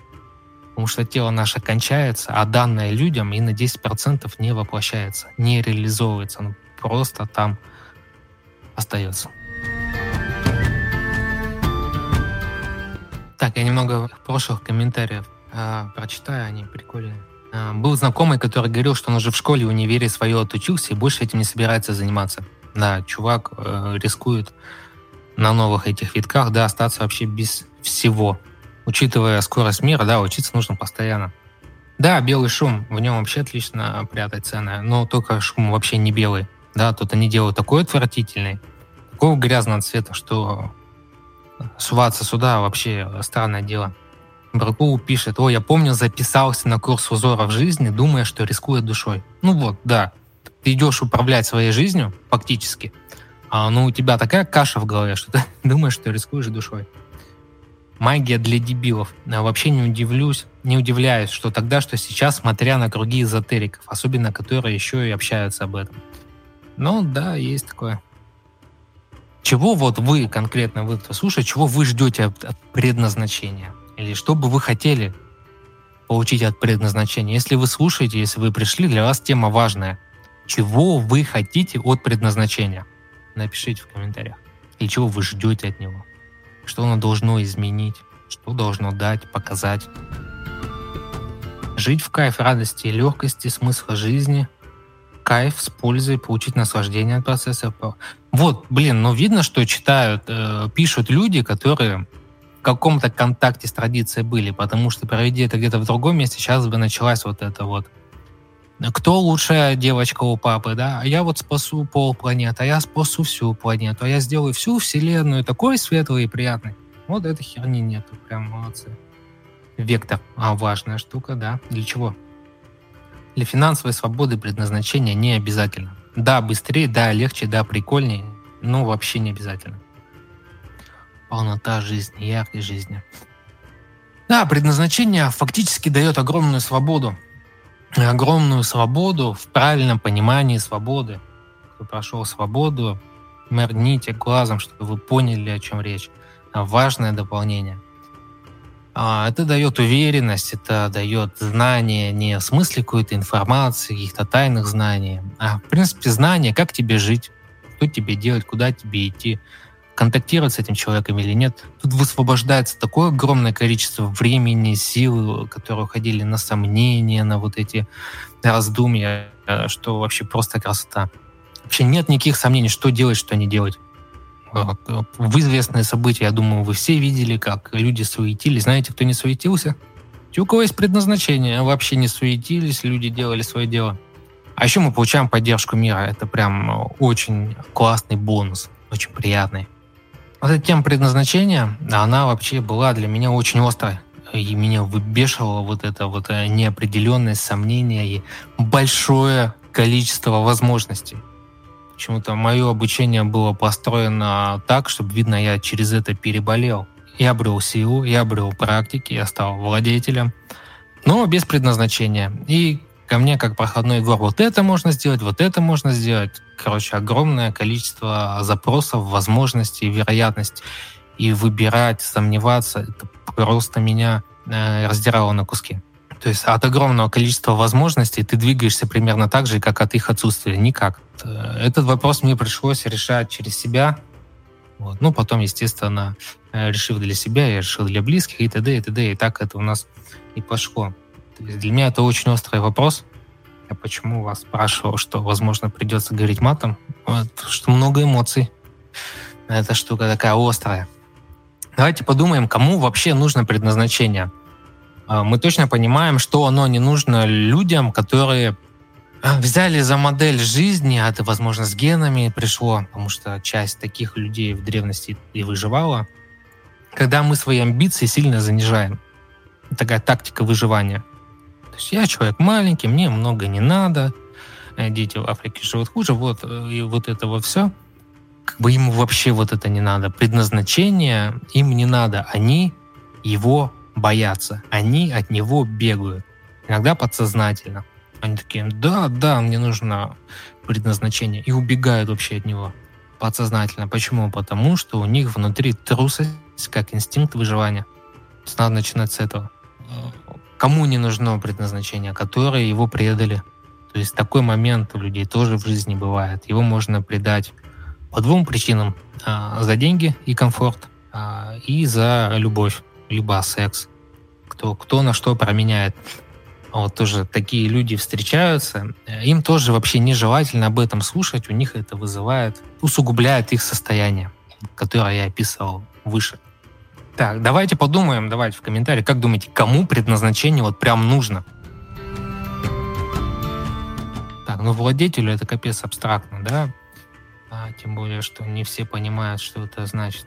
потому что тело наше кончается, а данное людям и на 10% не воплощается, не реализовывается, оно просто там остается. Так, я немного прошлых комментариев э, прочитаю, они прикольные. Э, был знакомый, который говорил, что он уже в школе, в универе свое отучился и больше этим не собирается заниматься. Да, чувак э, рискует на новых этих витках, да, остаться вообще без всего учитывая скорость мира, да, учиться нужно постоянно. Да, белый шум, в нем вообще отлично прятать цены, но только шум вообще не белый. Да, тут они делают такой отвратительный, такого грязного цвета, что суваться сюда вообще странное дело. Бракул пишет, о, я помню, записался на курс узоров жизни, думая, что рискует душой. Ну вот, да, ты идешь управлять своей жизнью, фактически, а ну у тебя такая каша в голове, что ты думаешь, что рискуешь душой магия для дебилов. А вообще не удивлюсь, не удивляюсь, что тогда, что сейчас, смотря на круги эзотериков, особенно которые еще и общаются об этом. Ну да, есть такое. Чего вот вы конкретно, вы кто слушает, чего вы ждете от, от предназначения? Или что бы вы хотели получить от предназначения? Если вы слушаете, если вы пришли, для вас тема важная. Чего вы хотите от предназначения? Напишите в комментариях. Или чего вы ждете от него? что оно должно изменить, что должно дать, показать. Жить в кайф радости и легкости, смысла жизни, кайф с пользой, получить наслаждение от процесса. Вот, блин, ну видно, что читают, э, пишут люди, которые в каком-то контакте с традицией были, потому что проведи это где-то в другом месте, сейчас бы началась вот эта вот кто лучшая девочка у папы, да, а я вот спасу пол планеты, а я спасу всю планету, а я сделаю всю вселенную такой светлый и приятный. Вот этой херни нету, прям молодцы. Вектор, а важная штука, да, для чего? Для финансовой свободы предназначение не обязательно. Да, быстрее, да, легче, да, прикольнее, но вообще не обязательно. Полнота жизни, яркой жизни. Да, предназначение фактически дает огромную свободу огромную свободу в правильном понимании свободы. Кто прошел свободу, моргните глазом, чтобы вы поняли, о чем речь. Важное дополнение. А, это дает уверенность, это дает знание не в смысле какой-то информации, каких-то тайных знаний, а в принципе знание, как тебе жить, что тебе делать, куда тебе идти, контактировать с этим человеком или нет. Тут высвобождается такое огромное количество времени, сил, которые уходили на сомнения, на вот эти раздумья, что вообще просто красота. Вообще нет никаких сомнений, что делать, что не делать. В известные события, я думаю, вы все видели, как люди суетились. Знаете, кто не суетился? Те, у кого есть предназначение, вообще не суетились, люди делали свое дело. А еще мы получаем поддержку мира. Это прям очень классный бонус, очень приятный. Вот эта тема предназначения, она вообще была для меня очень острой. И меня выбешивала вот эта вот э, неопределенность, сомнения и большое количество возможностей. Почему-то мое обучение было построено так, чтобы, видно, я через это переболел. Я обрел силу, я обрел практики, я стал владетелем, но без предназначения. И ко мне как проходной двор. Вот это можно сделать, вот это можно сделать. Короче, огромное количество запросов, возможностей, вероятностей. И выбирать, сомневаться, это просто меня э, раздирало на куски. То есть от огромного количества возможностей ты двигаешься примерно так же, как от их отсутствия. Никак. Э, этот вопрос мне пришлось решать через себя. Вот. Ну, потом, естественно, э, решив для себя, я решил для близких и т.д. и т.д. И так это у нас и пошло. Для меня это очень острый вопрос. Я почему вас спрашивал, что, возможно, придется говорить матом? Вот, что много эмоций. Эта штука такая острая. Давайте подумаем, кому вообще нужно предназначение. А, мы точно понимаем, что оно не нужно людям, которые а, взяли за модель жизни, а это, возможно, с генами пришло, потому что часть таких людей в древности и выживала, когда мы свои амбиции сильно занижаем. Такая тактика выживания есть я человек маленький, мне много не надо, э, дети в Африке живут хуже, вот, э, и вот это вот все. Как бы ему вообще вот это не надо. Предназначение им не надо. Они его боятся. Они от него бегают. Иногда подсознательно. Они такие, да, да, мне нужно предназначение. И убегают вообще от него подсознательно. Почему? Потому что у них внутри трусость как инстинкт выживания. Надо начинать с этого кому не нужно предназначение, которые его предали. То есть такой момент у людей тоже в жизни бывает. Его можно предать по двум причинам. А, за деньги и комфорт, а, и за любовь, либо секс. Кто, кто на что променяет. Вот тоже такие люди встречаются. Им тоже вообще нежелательно об этом слушать. У них это вызывает, усугубляет их состояние, которое я описывал выше. Так, давайте подумаем, давайте в комментариях, как думаете, кому предназначение вот прям нужно? Так, ну владетелю это капец абстрактно, да? А, тем более, что не все понимают, что это значит.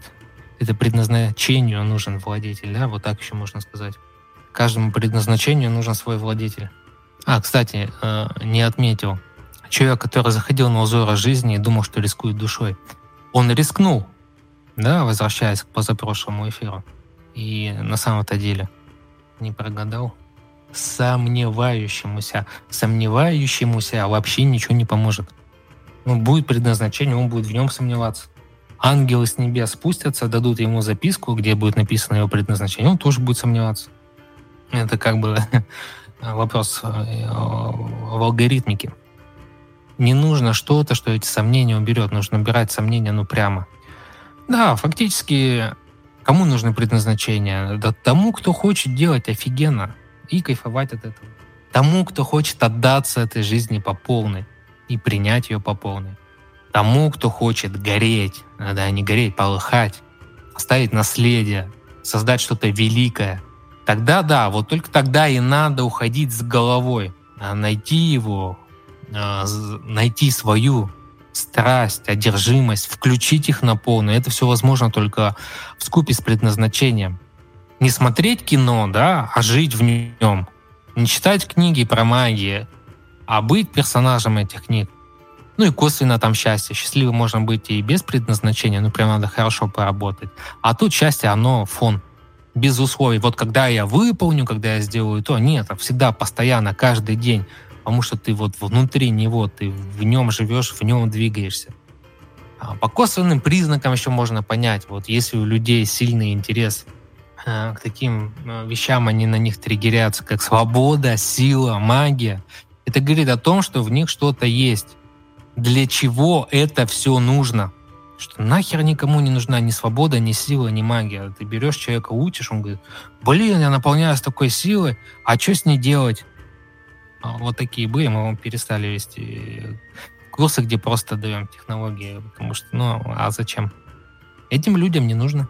Это предназначению нужен владетель, да? Вот так еще можно сказать. Каждому предназначению нужен свой владетель. А, кстати, э, не отметил. Человек, который заходил на узоры жизни и думал, что рискует душой, он рискнул, да, возвращаясь к позапрошлому эфиру. И на самом-то деле не прогадал. Сомневающемуся, сомневающемуся вообще ничего не поможет. Ну, будет предназначение, он будет в нем сомневаться. Ангелы с небес спустятся, дадут ему записку, где будет написано его предназначение, он тоже будет сомневаться. Это как бы вопрос э, в алгоритмике. Не нужно что-то, что эти сомнения уберет. Нужно убирать сомнения, ну, прямо. Да, фактически, кому нужно предназначение? Да тому, кто хочет делать офигенно и кайфовать от этого. Тому, кто хочет отдаться этой жизни по полной и принять ее по полной. Тому, кто хочет гореть, да, не гореть, полыхать, оставить наследие, создать что-то великое. Тогда да, вот только тогда и надо уходить с головой. а, найти его, а, найти свою страсть, одержимость, включить их на полную. Это все возможно только в скупе с предназначением. Не смотреть кино, да, а жить в нем. Не читать книги про магию, а быть персонажем этих книг. Ну и косвенно там счастье. Счастливым можно быть и без предназначения, ну прям надо хорошо поработать. А тут счастье, оно фон. Без условий. Вот когда я выполню, когда я сделаю то, нет, а всегда, постоянно, каждый день. Потому что ты вот внутри него, ты в нем живешь, в нем двигаешься. А по косвенным признакам еще можно понять, вот если у людей сильный интерес э, к таким э, вещам, они на них триггерятся, как свобода, сила, магия, это говорит о том, что в них что-то есть для чего это все нужно. Что нахер никому не нужна ни свобода, ни сила, ни магия. Ты берешь человека, учишь, он говорит, блин, я наполняюсь такой силой, а что с ней делать? А вот такие были, мы вам перестали вести курсы, где просто даем технологии, потому что, ну, а зачем? Этим людям не нужно.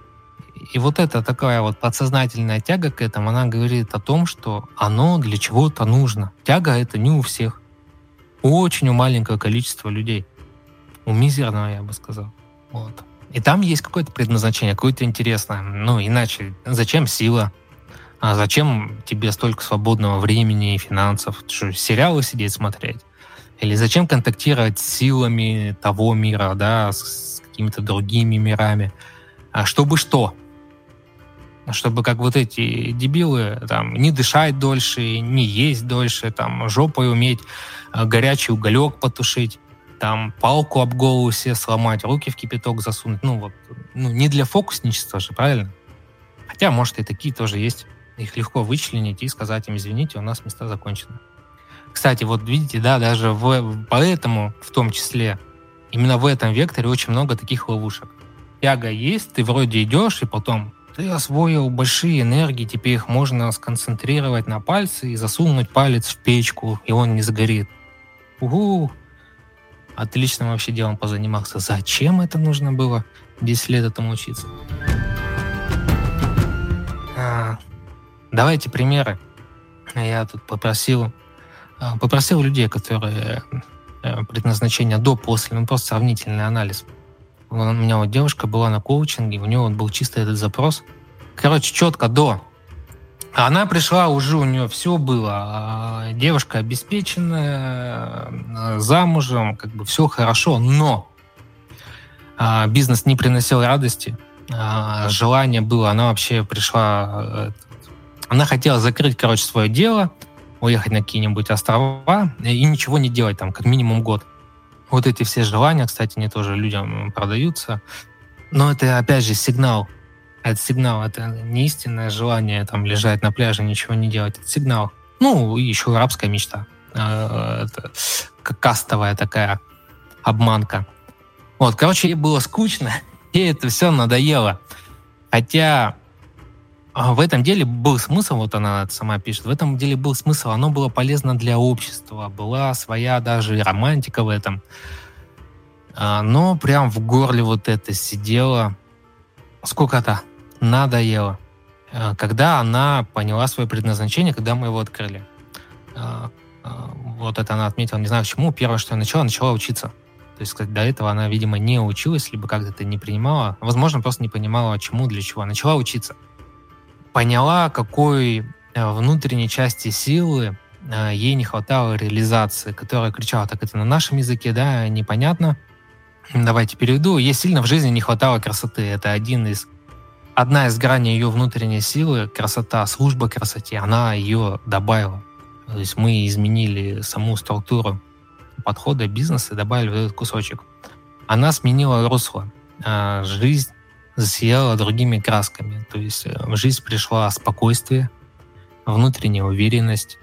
И вот эта такая вот подсознательная тяга к этому, она говорит о том, что оно для чего-то нужно. Тяга это не у всех очень у маленького количества людей. У мизерного, я бы сказал. Вот. И там есть какое-то предназначение, какое-то интересное. Ну, иначе, зачем сила? А зачем тебе столько свободного времени и финансов? Что, сериалы сидеть смотреть? Или зачем контактировать с силами того мира, да, с, какими-то другими мирами? А чтобы что? Чтобы как вот эти дебилы там не дышать дольше, не есть дольше, там жопой уметь Э, горячий уголек потушить, там палку об голову себе сломать, руки в кипяток засунуть. Ну вот, ну не для фокусничества же, правильно? Хотя, может, и такие тоже есть. Их легко вычленить и сказать им, извините, у нас места закончены. Кстати, вот видите, да, даже в, поэтому, в том числе, именно в этом векторе очень много таких ловушек. Тяга есть, ты вроде идешь, и потом ты освоил большие энергии, теперь их можно сконцентрировать на пальце и засунуть палец в печку, и он не сгорит. Угу. Отличным вообще делом позанимался. Зачем это нужно было 10 лет этому учиться? Давайте примеры. Я тут попросил, а, попросил людей, которые э, предназначение до, после, ну просто сравнительный анализ. У меня вот девушка была на коучинге, у нее вот был чисто этот запрос. Короче, четко до она пришла, уже у нее все было. А, девушка обеспеченная, э, замужем, как бы все хорошо, но а, бизнес не приносил радости. А, желание было, она вообще пришла... Она хотела закрыть, короче, свое дело, уехать на какие-нибудь острова и ничего не делать там, как минимум год. Вот эти все желания, кстати, они тоже людям продаются. Но это, опять же, сигнал это сигнал, это не истинное желание там лежать на пляже, ничего не делать. Это сигнал. Ну, и еще арабская мечта. Э, это кастовая такая обманка. Вот, короче, ей было скучно, и это все надоело. Хотя а, в этом деле был смысл, вот она сама пишет, в этом деле был смысл, оно было полезно для общества, была своя даже романтика в этом. А, но прям в горле вот это сидело сколько-то надоело. Э, когда она поняла свое предназначение, когда мы его открыли. Вот это она отметила, не знаю почему. Первое, что я начала, начала учиться. То есть до этого она, видимо, не училась, либо как-то это не принимала. Возможно, просто не понимала, чему, для чего. Начала учиться. Поняла, какой внутренней части силы ей не хватало реализации, которая кричала, так это на нашем языке, да, непонятно. Давайте переведу. Ей сильно в жизни не хватало красоты. Это один из одна из граней ее внутренней силы, красота, служба красоте, она ее добавила. То есть мы изменили саму структуру подхода бизнеса и добавили вот этот кусочек. Она сменила русло. А жизнь засияла другими красками. То есть э, в жизнь пришла спокойствие, внутренняя уверенность,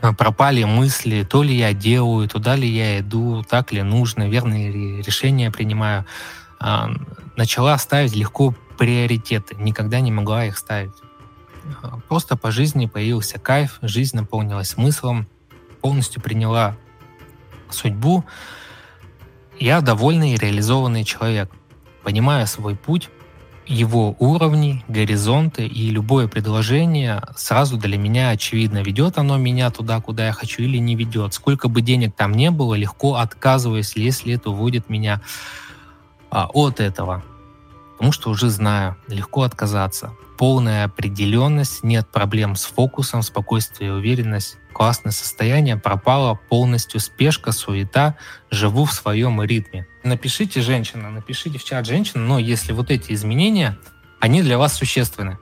а пропали мысли, то ли я делаю, туда ли я иду, так ли нужно, верные ли решения принимаю. А, начала ставить легко приоритеты, никогда не могла их ставить. Просто по жизни появился кайф, жизнь наполнилась смыслом, полностью приняла судьбу. Я довольный и реализованный человек. Понимая свой путь, его уровни, горизонты, и любое предложение сразу для меня очевидно, ведет оно меня туда, куда я хочу, или не ведет. Сколько бы денег там не было, легко отказываюсь, если это уводит меня а, от этого. Потому что уже знаю, легко отказаться. Полная определенность, нет проблем с фокусом, спокойствие и уверенность. Классное состояние, пропала полностью спешка, суета, живу в своем ритме. Напишите, женщина, напишите в чат женщина, но если вот эти изменения, они для вас существенны.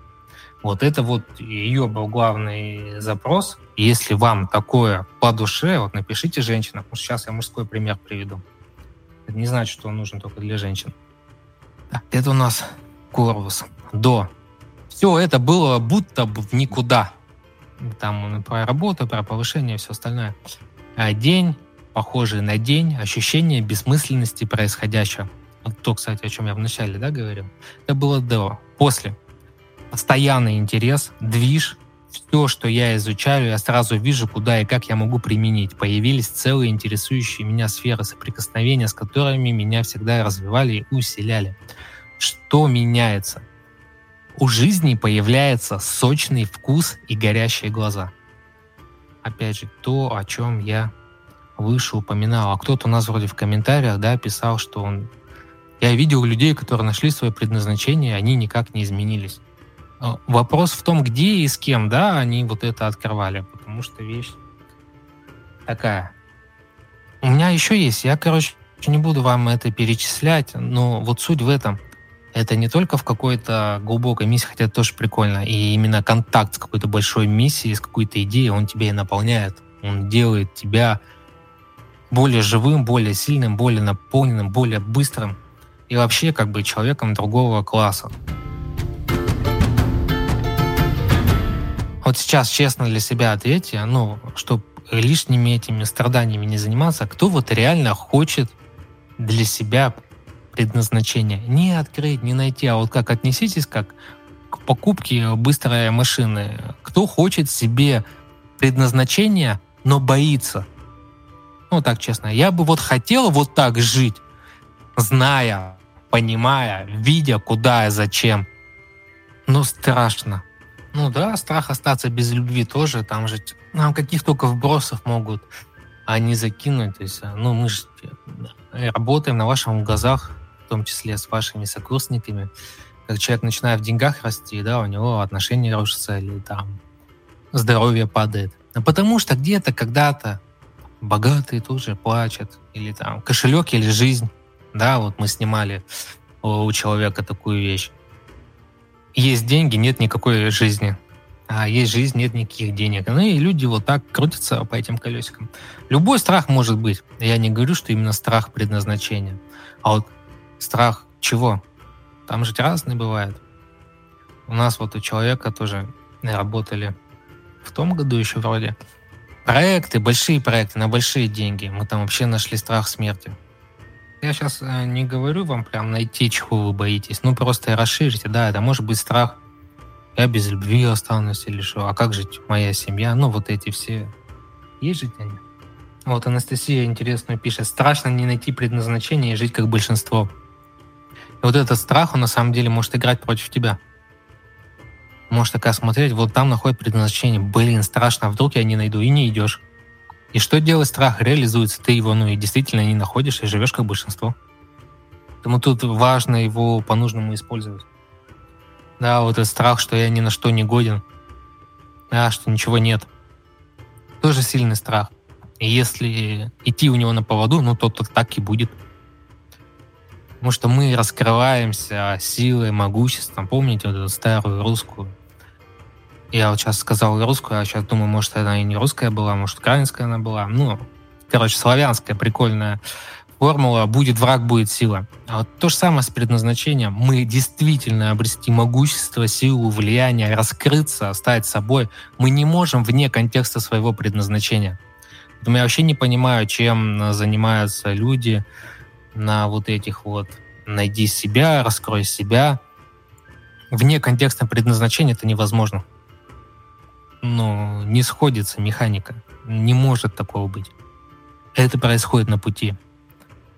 Вот это вот ее был главный запрос. Если вам такое по душе, вот напишите женщина, потому что сейчас я мужской пример приведу. Это не значит, что он нужен только для женщин. Это у нас Корвус. До. Все это было будто бы в никуда. Там про работу, про повышение, все остальное. А день, похожий на день, ощущение бессмысленности происходящего. Вот то, кстати, о чем я вначале да, говорил. Это было до. После. Постоянный интерес, движ, все, что я изучаю, я сразу вижу, куда и как я могу применить. Появились целые интересующие меня сферы соприкосновения, с которыми меня всегда развивали и усиляли. Что меняется? У жизни появляется сочный вкус и горящие глаза. Опять же, то, о чем я выше упоминал. А кто-то у нас вроде в комментариях да, писал, что он... Я видел людей, которые нашли свое предназначение, они никак не изменились. А, вопрос в том, где и с кем, да, они вот это открывали, потому что вещь такая. У меня еще есть, я, короче, не буду вам это перечислять, но вот суть в этом. Это не только в какой-то глубокой миссии, хотя это тоже прикольно, и именно контакт с какой-то большой миссией, с какой-то идеей, он тебя и наполняет. Он делает тебя более живым, более сильным, более наполненным, более быстрым и вообще как бы человеком другого класса. Вот сейчас честно для себя ответьте, ну, чтобы лишними этими страданиями не заниматься, кто вот реально хочет для себя предназначение не открыть, не найти, а вот как отнеситесь как к покупке быстрой машины. Кто хочет себе предназначение, но боится. Ну, так честно. Я бы вот хотел вот так жить, зная, понимая, видя, куда и зачем. Но страшно. Ну да, страх остаться без любви тоже. Там же нам каких только вбросов могут они закинуть. То есть, а, ну, мы же работаем на ваших глазах, том числе с вашими сокурсниками. Как человек начинает в деньгах расти, да, у него отношения рушатся или там здоровье падает. А потому что где-то, когда-то богатые тоже плачут. Или там кошелек или жизнь. Да, вот мы снимали у человека такую вещь есть деньги, нет никакой жизни. А есть жизнь, нет никаких денег. Ну и люди вот так крутятся по этим колесикам. Любой страх может быть. Я не говорю, что именно страх предназначения. А вот страх чего? Там же разные бывают. У нас вот у человека тоже работали в том году еще вроде проекты, большие проекты на большие деньги. Мы там вообще нашли страх смерти. Я сейчас э, не говорю вам прям найти, чего вы боитесь. Ну, просто расширите. Да, это может быть страх. Я без любви останусь или что. А как жить моя семья? Ну, вот эти все. Есть жить они? Вот Анастасия интересную пишет. Страшно не найти предназначение и жить как большинство. И вот этот страх, он на самом деле может играть против тебя. Можешь такая смотреть, вот там находит предназначение. Блин, страшно, а вдруг я не найду, и не идешь. И что делать страх? Реализуется. Ты его, ну, и действительно не находишь, и живешь как большинство. Поэтому тут важно его по-нужному использовать. Да, вот этот страх, что я ни на что не годен. Да, что ничего нет. Тоже сильный страх. И если идти у него на поводу, ну, то, то так и будет. Потому что мы раскрываемся силой, могуществом. Помните вот эту старую русскую я вот сейчас сказал русскую, а сейчас думаю, может, она и не русская была, может, украинская она была. Ну, короче, славянская прикольная формула «будет враг, будет сила». А вот то же самое с предназначением. Мы действительно обрести могущество, силу, влияние, раскрыться, стать собой. Мы не можем вне контекста своего предназначения. Поэтому я вообще не понимаю, чем занимаются люди на вот этих вот «найди себя», «раскрой себя». Вне контекста предназначения это невозможно ну, не сходится механика. Не может такого быть. Это происходит на пути.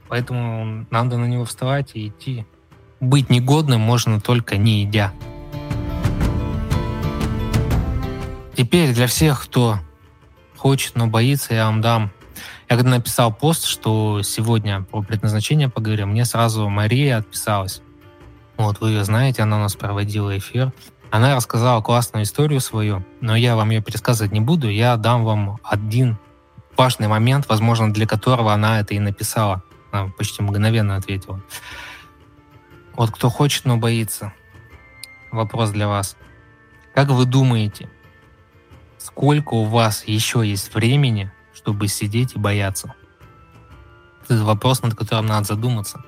Поэтому надо на него вставать и идти. быть негодным можно только не едя. Теперь для всех, кто хочет, но боится, я вам дам. Я когда написал пост, что сегодня по предназначению поговорим, мне сразу Мария отписалась. Вот вы ее знаете, она у нас проводила эфир. Она рассказала классную историю свою, но я вам ее пересказывать не буду. Я дам вам один важный момент, возможно, для которого она это и написала. Она почти мгновенно ответила. Вот кто хочет, но боится. Вопрос для вас. Как вы думаете, сколько у вас еще есть времени, чтобы сидеть и бояться? Это вопрос, над которым надо задуматься.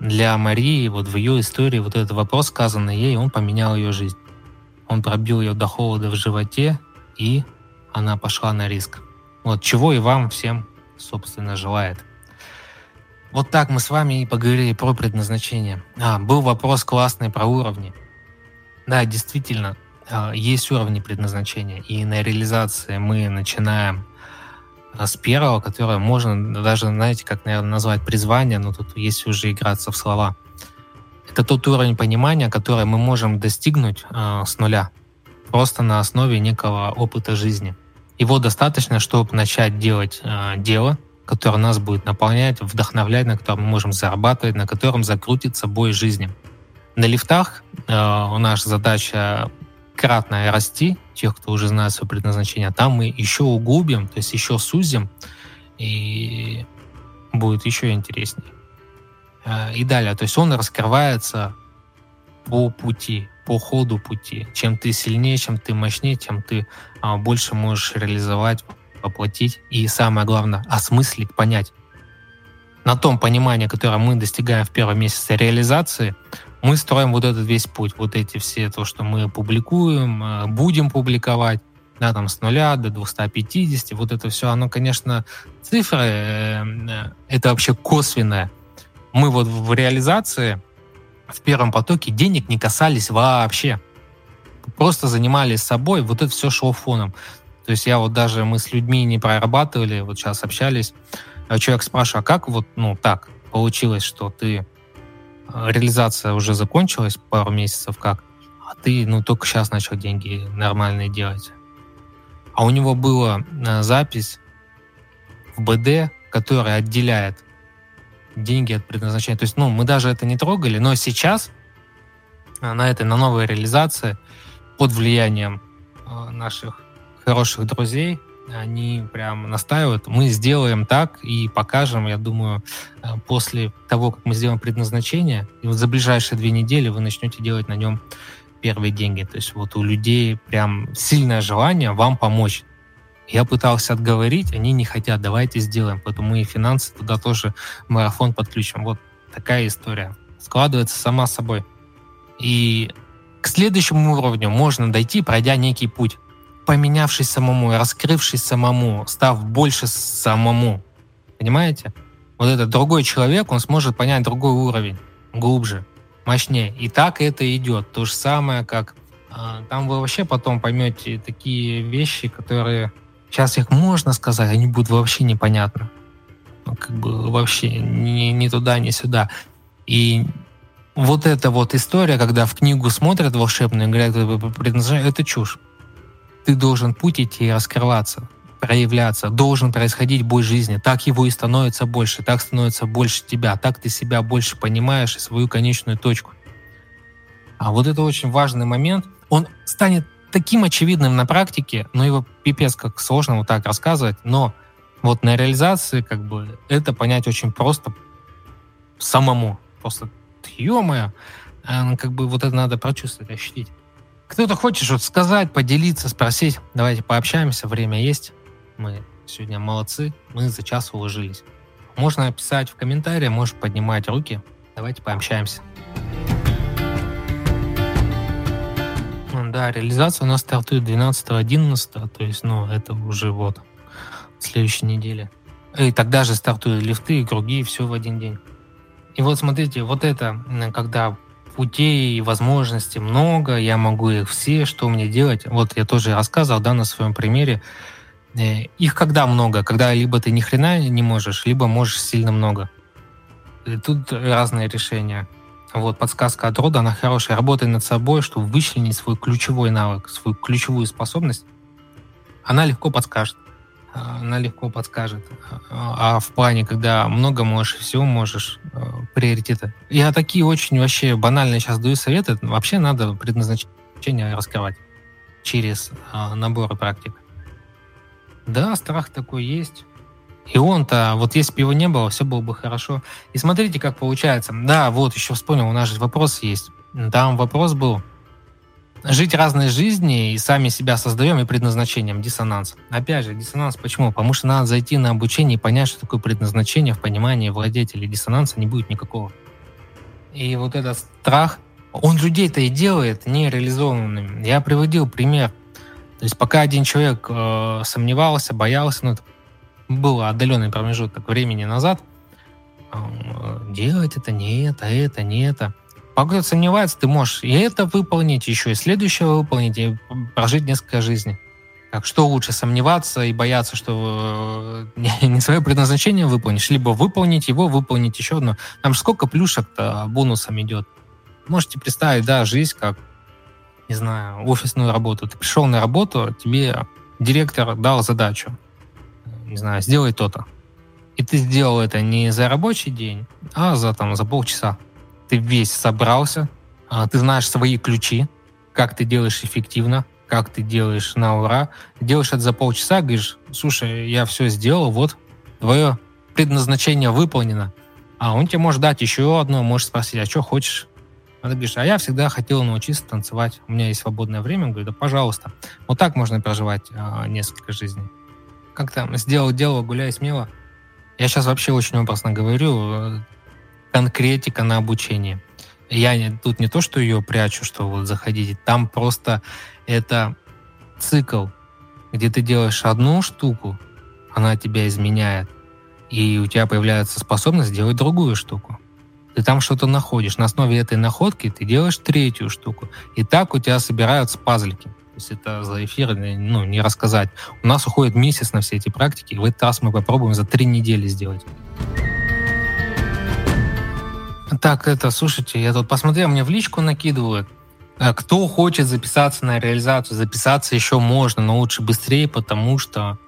Для Марии, вот в ее истории, вот этот вопрос, сказанный ей, он поменял ее жизнь. Он пробил ее до холода в животе, и она пошла на риск. Вот чего и вам всем, собственно, желает. Вот так мы с вами и поговорили про предназначение. А, был вопрос классный про уровни. Да, действительно, а, есть уровни предназначения, и на реализации мы начинаем а, с первого, которое можно даже, знаете, как, наверное, назвать призвание, но тут есть уже играться в слова. Это тот уровень понимания, который мы можем достигнуть э, с нуля, просто на основе некого опыта жизни. Его достаточно, чтобы начать делать э, дело, который нас будет наполнять, вдохновлять, на котором мы можем зарабатывать, на котором закрутится бой жизни. На лифтах э, наша задача кратно расти, тех, кто уже знает свое предназначение, там мы еще углубим, то есть еще сузим, и будет еще интереснее. Э, и далее, то есть он раскрывается по пути, по ходу пути. Чем ты сильнее, чем ты мощнее, тем ты а, больше можешь реализовать воплотить и, самое главное, осмыслить, понять. На том понимании, которое мы достигаем в первом месяце реализации, мы строим вот этот весь путь, вот эти все, то, что мы публикуем, э, будем публиковать, да, там с нуля до 250, вот это все, оно, конечно, цифры, э, э, это вообще косвенное. Мы вот в реализации в первом потоке денег не касались вообще. Просто занимались собой, вот это все шло фоном. То есть я вот даже, мы с людьми не прорабатывали, вот сейчас общались, а человек спрашивает, а как вот, ну, так получилось, что ты, реализация уже закончилась пару месяцев, как, а ты, ну, только сейчас начал деньги нормальные делать. А у него была э, запись в БД, которая отделяет деньги от предназначения. То есть, ну, мы даже это не трогали, но сейчас э, на этой, на новой реализации под влиянием наших хороших друзей, они прям настаивают, мы сделаем так и покажем, я думаю, э, после того, как мы сделаем предназначение, и вот за ближайшие две недели вы начнете делать на нем первые деньги. То есть вот у людей прям сильное желание вам помочь. Я пытался отговорить, они не хотят, давайте сделаем. Поэтому мы и финансы туда тоже марафон подключим. Вот такая история. Складывается сама собой. И к следующему уровню можно дойти, пройдя некий путь поменявшись самому, раскрывшись самому, став больше самому. Понимаете? Вот этот другой человек, он сможет понять другой уровень, глубже, мощнее. И так это идет. То же самое, как а, там вы вообще потом поймете такие вещи, которые сейчас их можно сказать, они будут вообще непонятны. Ну, как бы вообще ни, ни туда, ни сюда. И вот эта вот история, когда в книгу смотрят волшебную и говорят, это чушь ты должен путь идти и раскрываться, проявляться, должен происходить бой жизни. Так его и становится больше, так становится больше тебя, так ты себя больше понимаешь и свою конечную точку. А вот это очень важный момент. Он станет таким очевидным на практике, но его пипец как сложно вот так рассказывать, но вот на реализации как бы это понять очень просто самому. Просто, ё-моё, э, как бы вот это надо прочувствовать, ощутить. Кто-то хочет что-то сказать, поделиться, спросить. Давайте пообщаемся, время есть. Мы сегодня молодцы, мы за час уложились. Можно писать в комментарии, можешь поднимать руки. Давайте пообщаемся. Да, реализация у нас стартует 12-11, то есть, ну, это уже вот следующей неделе. И тогда же стартуют лифты, круги, все в один день. И вот смотрите, вот это, когда путей и возможностей много, я могу их все, что мне делать. Вот я тоже рассказывал, да, на своем примере. Э, их когда много? Когда либо ты ни хрена не можешь, либо можешь сильно много. И тут разные решения. Вот, подсказка от рода, она хорошая. Работай над собой, чтобы вычленить свой ключевой навык, свою ключевую способность. Она легко подскажет. Она легко подскажет. А в плане, когда много можешь, всего можешь, э, приоритеты. Я такие очень вообще банальные сейчас даю советы. Вообще надо предназначение раскрывать через э, наборы практик. Да, страх такой есть. И он-то, вот если бы его не было, все было бы хорошо. И смотрите, как получается. Да, вот, еще вспомнил, у нас же вопрос есть. Там вопрос был, жить разные жизни и сами себя создаем и предназначением диссонанс. Опять же, диссонанс почему? Потому что надо зайти на обучение и понять, что такое предназначение в понимании владетелей. Диссонанса не будет никакого. И вот этот страх, он людей-то и делает нереализованными. Я приводил пример. То есть пока один человек э, сомневался, боялся, ну, это был отдаленный промежуток времени назад, делать это, не это, это, не это. Кто сомневается, ты можешь и это выполнить, еще и следующее выполнить, и прожить несколько жизней. Так что лучше сомневаться и бояться, что э, не свое предназначение выполнишь, либо выполнить его, выполнить еще одно. Там же сколько плюшек-то бонусом идет. Можете представить, да, жизнь как, не знаю, офисную работу. Ты пришел на работу, тебе директор дал задачу не знаю, сделай то-то. И ты сделал это не за рабочий день, а за, там, за полчаса. Ты весь собрался, а, ты знаешь свои ключи, как ты делаешь эффективно, как ты делаешь на ура. Делаешь это за полчаса, говоришь, слушай, я все сделал, вот, твое предназначение выполнено. А он тебе может дать еще одно, может спросить, а что хочешь? А ты говоришь, а я всегда хотел научиться танцевать, у меня есть свободное время. Он говорит, да пожалуйста. Вот так можно проживать а, несколько жизней как там, сделал дело, гуляй смело. Я сейчас вообще очень образно говорю, конкретика на обучение. Я не, тут не то, что ее прячу, что вот заходите, там просто это цикл, где ты делаешь одну штуку, она тебя изменяет, и у тебя появляется способность делать другую штуку. Ты там что-то находишь. На основе этой находки ты делаешь третью штуку. И так у тебя собираются пазлики есть это за эфир ну, не рассказать. У нас уходит месяц на все эти практики, в этот раз мы попробуем за три недели сделать. Так, это, слушайте, я тут посмотрел, мне в личку накидывают. Э, кто хочет записаться на реализацию, записаться еще можно, но лучше быстрее, потому что...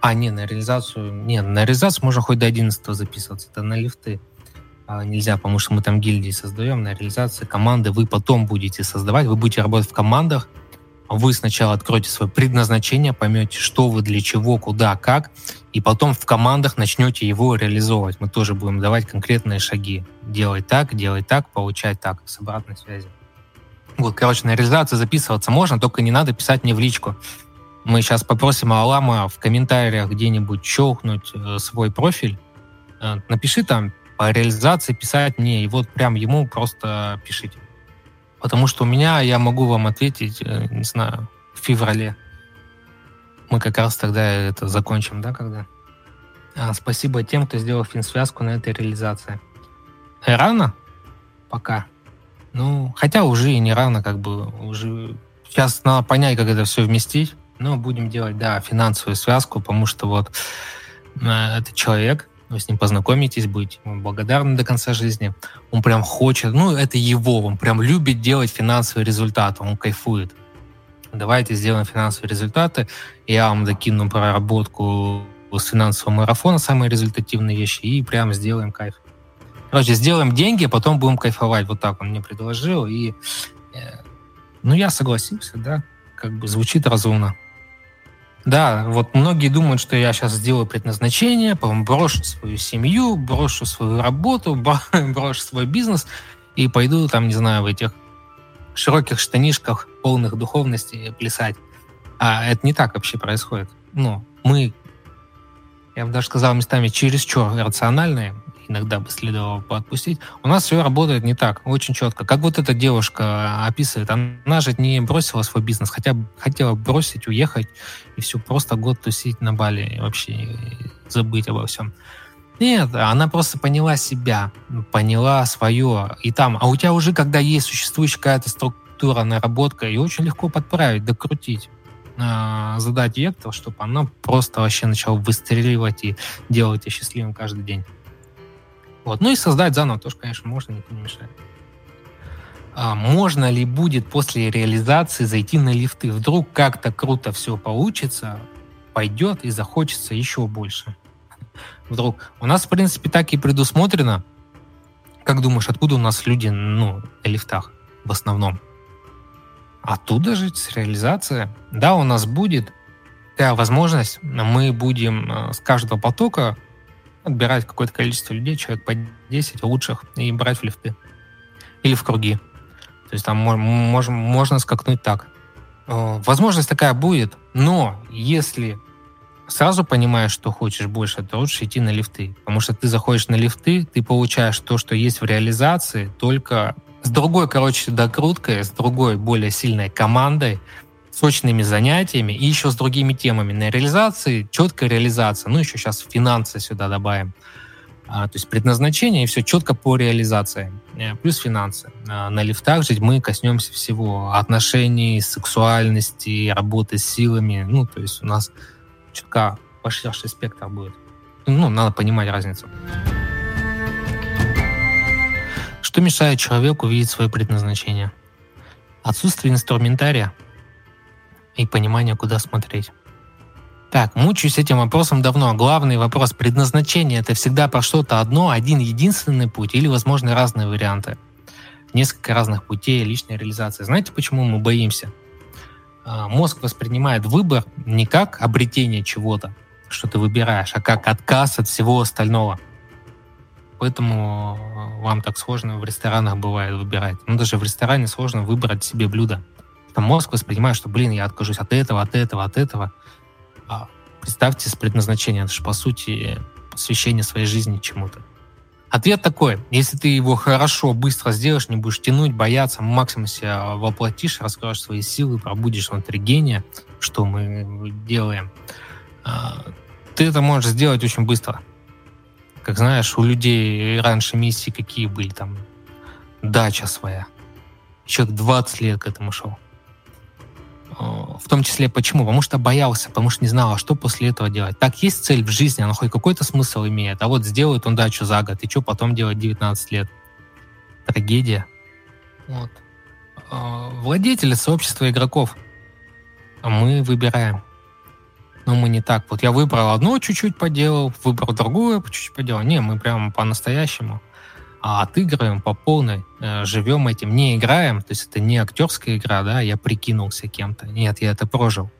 А, не, на реализацию... Не, на реализацию можно хоть до 11 записываться, это на лифты. А, нельзя, потому что мы там гильдии создаем, на реализации команды вы потом будете создавать, вы будете работать в командах, вы сначала откроете свое предназначение, поймете, что вы для чего, куда, как, и потом в командах начнете его реализовывать. Мы тоже будем давать конкретные шаги. Делать так, делать так, получать так, с обратной связи. Вот, короче, на реализацию записываться можно, только не надо писать мне в личку. Мы сейчас попросим Алама в комментариях где-нибудь щелкнуть э, свой профиль. Э, напиши там по реализации писать мне, и вот прям ему просто пишите. Потому что у меня, я могу вам ответить, э, не знаю, в феврале. Мы как раз тогда это закончим, да, когда? А, спасибо тем, кто сделал финсвязку на этой реализации. Рано? Пока. Ну, хотя уже и не рано, как бы, уже сейчас надо понять, как это все вместить. Но будем делать, да, финансовую связку, потому что вот э, это человек, вы с ним познакомитесь, будете ему благодарны до конца жизни. Он прям хочет, ну, это его, он прям любит делать финансовые результаты, он кайфует. Давайте сделаем финансовые результаты. Я вам докину проработку с финансового марафона, самые результативные вещи, и прям сделаем кайф. Короче, сделаем деньги, а потом будем кайфовать. Вот так он мне предложил, и э, ну, я согласился, да, как бы звучит разумно. Да, вот многие думают, что я сейчас сделаю предназначение, потом брошу свою семью, брошу свою работу, брошу свой бизнес и пойду там, не знаю, в этих широких штанишках, полных духовности плясать. А это не так вообще происходит. Ну, мы, я бы даже сказал, местами чересчур рациональные, иногда бы следовало отпустить. У нас все работает не так, очень четко. Как вот эта девушка описывает, она же не бросила свой бизнес, хотя хотела бросить, уехать и все, просто год тусить на Бали и вообще забыть обо всем. Нет, она просто поняла себя, поняла свое. И там, а у тебя уже, когда есть существующая какая-то структура, наработка, ее очень легко подправить, докрутить а, задать вектор, чтобы она просто вообще начала выстреливать и делать тебя счастливым каждый день. Вот. Ну и создать заново тоже, конечно, можно, никто не мешает. а можно ли будет после реализации зайти на лифты? Вдруг как-то круто все получится, пойдет и захочется еще больше. Вдруг. У нас, в принципе, так и предусмотрено. Как думаешь, откуда у нас люди ну, на лифтах в основном? Оттуда же реализация. Да, у нас будет такая возможность. Мы будем э, с каждого потока отбирать какое-то количество людей, человек по 10 лучших, и брать в лифты. Или в круги. То есть там можем, можно скакнуть так. Э, возможность такая будет, но если сразу понимаешь, что хочешь больше, то лучше идти на лифты. Потому что ты заходишь на лифты, ты получаешь то, что есть в реализации, только с другой, короче, докруткой, с другой, более сильной командой, сочными занятиями и еще с другими темами. На реализации, четкая реализация, ну еще сейчас финансы сюда добавим. А, то есть предназначение и все четко по реализации. Э, плюс финансы. А, на лифтах же мы коснемся всего отношений, сексуальности, работы с силами. Ну, то есть у нас четко поширший спектр будет. Ну, надо понимать разницу. Что мешает человеку видеть свое предназначение? Отсутствие инструментария и понимание, куда смотреть. Так, мучаюсь этим вопросом давно. Главный вопрос предназначения — это всегда про что-то одно, один единственный путь или, возможно, разные варианты. Несколько разных путей личной реализации. Знаете, почему мы боимся? А, мозг воспринимает выбор не как обретение чего-то, что ты выбираешь, а как отказ от всего остального. Поэтому вам так сложно в ресторанах бывает выбирать. Ну, даже в ресторане сложно выбрать себе блюдо. Там мозг воспринимает, что, блин, я откажусь от этого, от этого, от этого. А представьте с предназначением, это же, по сути, посвящение своей жизни чему-то. Ответ такой. Если ты его хорошо, быстро сделаешь, не будешь тянуть, бояться, максимум себя воплотишь, раскроешь свои силы, пробудишь внутри гения, что мы делаем, а, ты это можешь сделать очень быстро. Как знаешь, у людей раньше миссии какие были, там, дача своя. Человек 20 лет к этому шел. В том числе почему? Потому что боялся, потому что не знал, а что после этого делать. Так есть цель в жизни, она хоть какой-то смысл имеет. А вот сделает он дачу за год, и что потом делать 19 лет? Трагедия. Вот. А, владетели сообщества игроков. А мы выбираем. Но мы не так. Вот я выбрал одно, чуть-чуть поделал, выбрал другое, чуть-чуть поделал. Не, мы прямо по-настоящему а отыгрываем по полной, э, живем этим, не играем, то есть это не актерская игра, да, я прикинулся кем-то. Нет, я это прожил.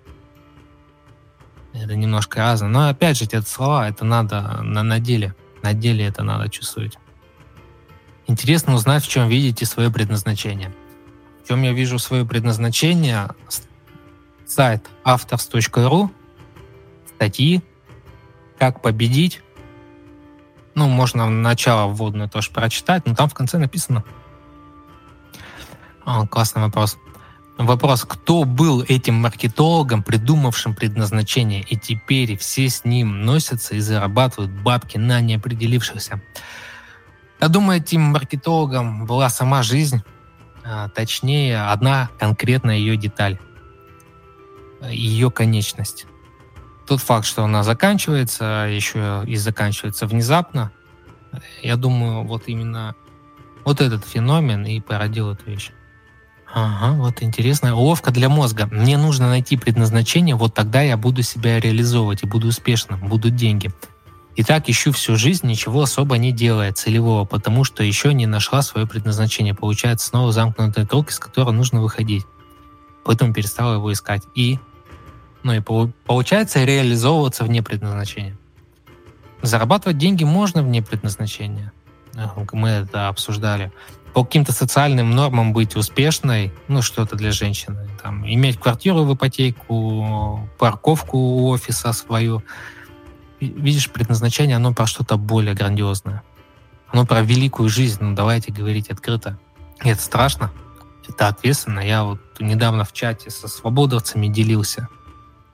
Это немножко разное. Но опять же, эти слова, это надо на, на деле. На деле это надо чувствовать. Интересно узнать, в чем видите свое предназначение. В чем я вижу свое предназначение? Сайт автors.ru, статьи, как победить, ну, можно начало вводную тоже прочитать, но там в конце написано. О, классный вопрос. Вопрос, кто был этим маркетологом, придумавшим предназначение, и теперь все с ним носятся и зарабатывают бабки на неопределившихся? Я думаю, этим маркетологом была сама жизнь, а, точнее, одна конкретная ее деталь, ее конечность тот факт, что она заканчивается, еще и заканчивается внезапно, я думаю, вот именно вот этот феномен и породил эту вещь. Ага, вот интересная уловка для мозга. Мне нужно найти предназначение, вот тогда я буду себя реализовывать и буду успешным, будут деньги. И так ищу всю жизнь, ничего особо не делая целевого, потому что еще не нашла свое предназначение. Получается снова замкнутый круг, из которого нужно выходить. Поэтому перестала его искать. И ну и получается реализовываться вне предназначения. Зарабатывать деньги можно вне предназначения. Мы это обсуждали. По каким-то социальным нормам быть успешной, ну что-то для женщины. Там, иметь квартиру в ипотеку, парковку у офиса свою. Видишь, предназначение, оно про что-то более грандиозное. Оно про великую жизнь, ну давайте говорить открыто. И это страшно, это ответственно. Я вот недавно в чате со свободовцами делился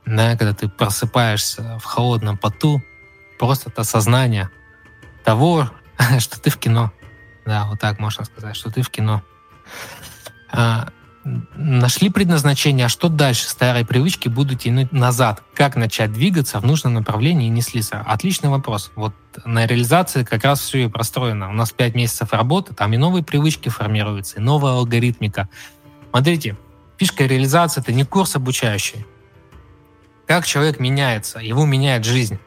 да, когда ты просыпаешься в холодном поту, просто от осознания того, что ты в кино. Да, вот так можно сказать, что ты в кино. А, нашли предназначение, а что дальше? Старые привычки будут тянуть назад. Как начать двигаться в нужном направлении и не слиться? Отличный вопрос. Вот на реализации как раз все и простроено. У нас 5 месяцев работы, там и новые привычки формируются, и новая алгоритмика. Смотрите, фишка реализации — это не курс обучающий. Как человек меняется, его меняет жизнь.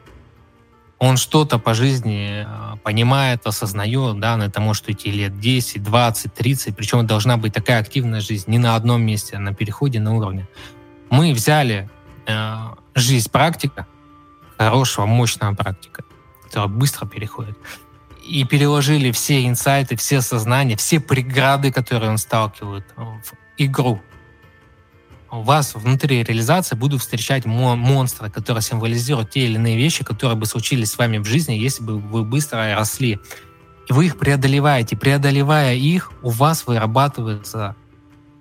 Он что-то по жизни э, понимает, осознает, да, на это может идти лет 10, 20, 30, причем должна быть такая активная жизнь не на одном месте, а на переходе на уровне. Мы взяли э, жизнь практика, хорошего, мощного практика, которая быстро переходит, и переложили все инсайты, все сознания, все преграды, которые он сталкивает в игру, вас внутри реализации будут встречать монстры, которые символизируют те или иные вещи, которые бы случились с вами в жизни, если бы вы быстро росли. И вы их преодолеваете. Преодолевая их, у вас вырабатываются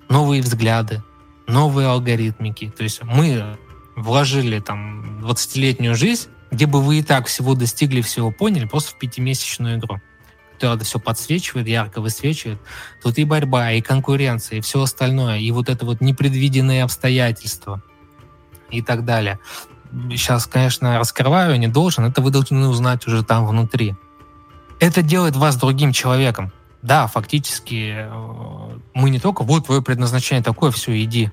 новые взгляды, новые алгоритмики. То есть мы вложили там 20-летнюю жизнь, где бы вы и так всего достигли, всего поняли, просто в пятимесячную игру который это все подсвечивает, ярко высвечивает, тут и борьба, и конкуренция, и все остальное, и вот это вот непредвиденные обстоятельства и так далее. Сейчас, конечно, раскрываю, не должен, это вы должны узнать уже там внутри. Это делает вас другим человеком. Да, фактически э, мы не только вот твое предназначение такое, все, иди,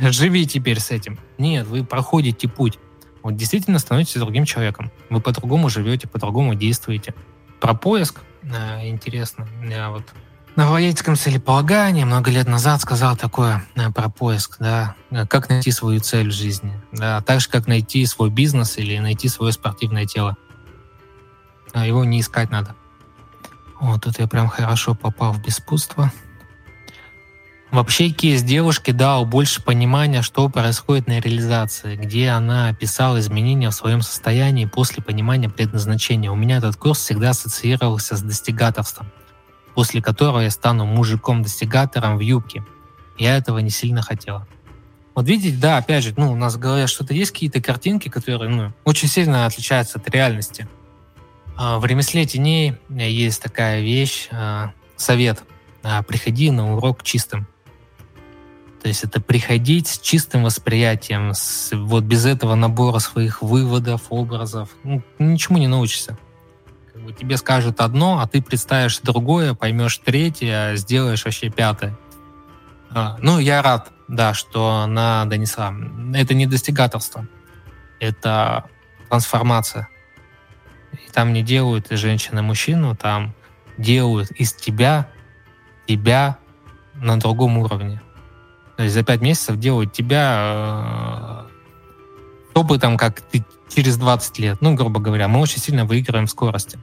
живи теперь с этим. Нет, вы проходите путь. Вот действительно становитесь другим человеком. Вы по-другому живете, по-другому действуете про поиск. Э, интересно. Я вот на водительском целеполагании много лет назад сказал такое э, про поиск, да, э, как найти свою цель в жизни, да, так же, как найти свой бизнес или найти свое спортивное тело. А его не искать надо. Вот тут я прям хорошо попал в беспутство. Вообще кейс девушки дал больше понимания, что происходит на реализации, где она описала изменения в своем состоянии после понимания предназначения. У меня этот курс всегда ассоциировался с достигаторством, после которого я стану мужиком-достигатором в юбке. Я этого не сильно хотела. Вот видите, да, опять же, ну, у нас говорят, что-то есть какие-то картинки, которые ну, очень сильно отличаются от реальности. А, в ремесле теней есть такая вещь, а, совет. А, приходи на урок чистым. То есть это приходить с чистым восприятием, с, вот без этого набора своих выводов, образов, ну, ничему не научишься. Как бы тебе скажут одно, а ты представишь другое, поймешь третье, а сделаешь вообще пятое. А, ну, я рад, да, что она донесла. Это не достигаторство, это трансформация. И там не делают из женщины мужчину, там делают из тебя тебя на другом уровне. То есть за пять месяцев делают тебя э, опытом, как ты через 20 лет. Ну, грубо говоря, мы очень сильно выигрываем в скорости.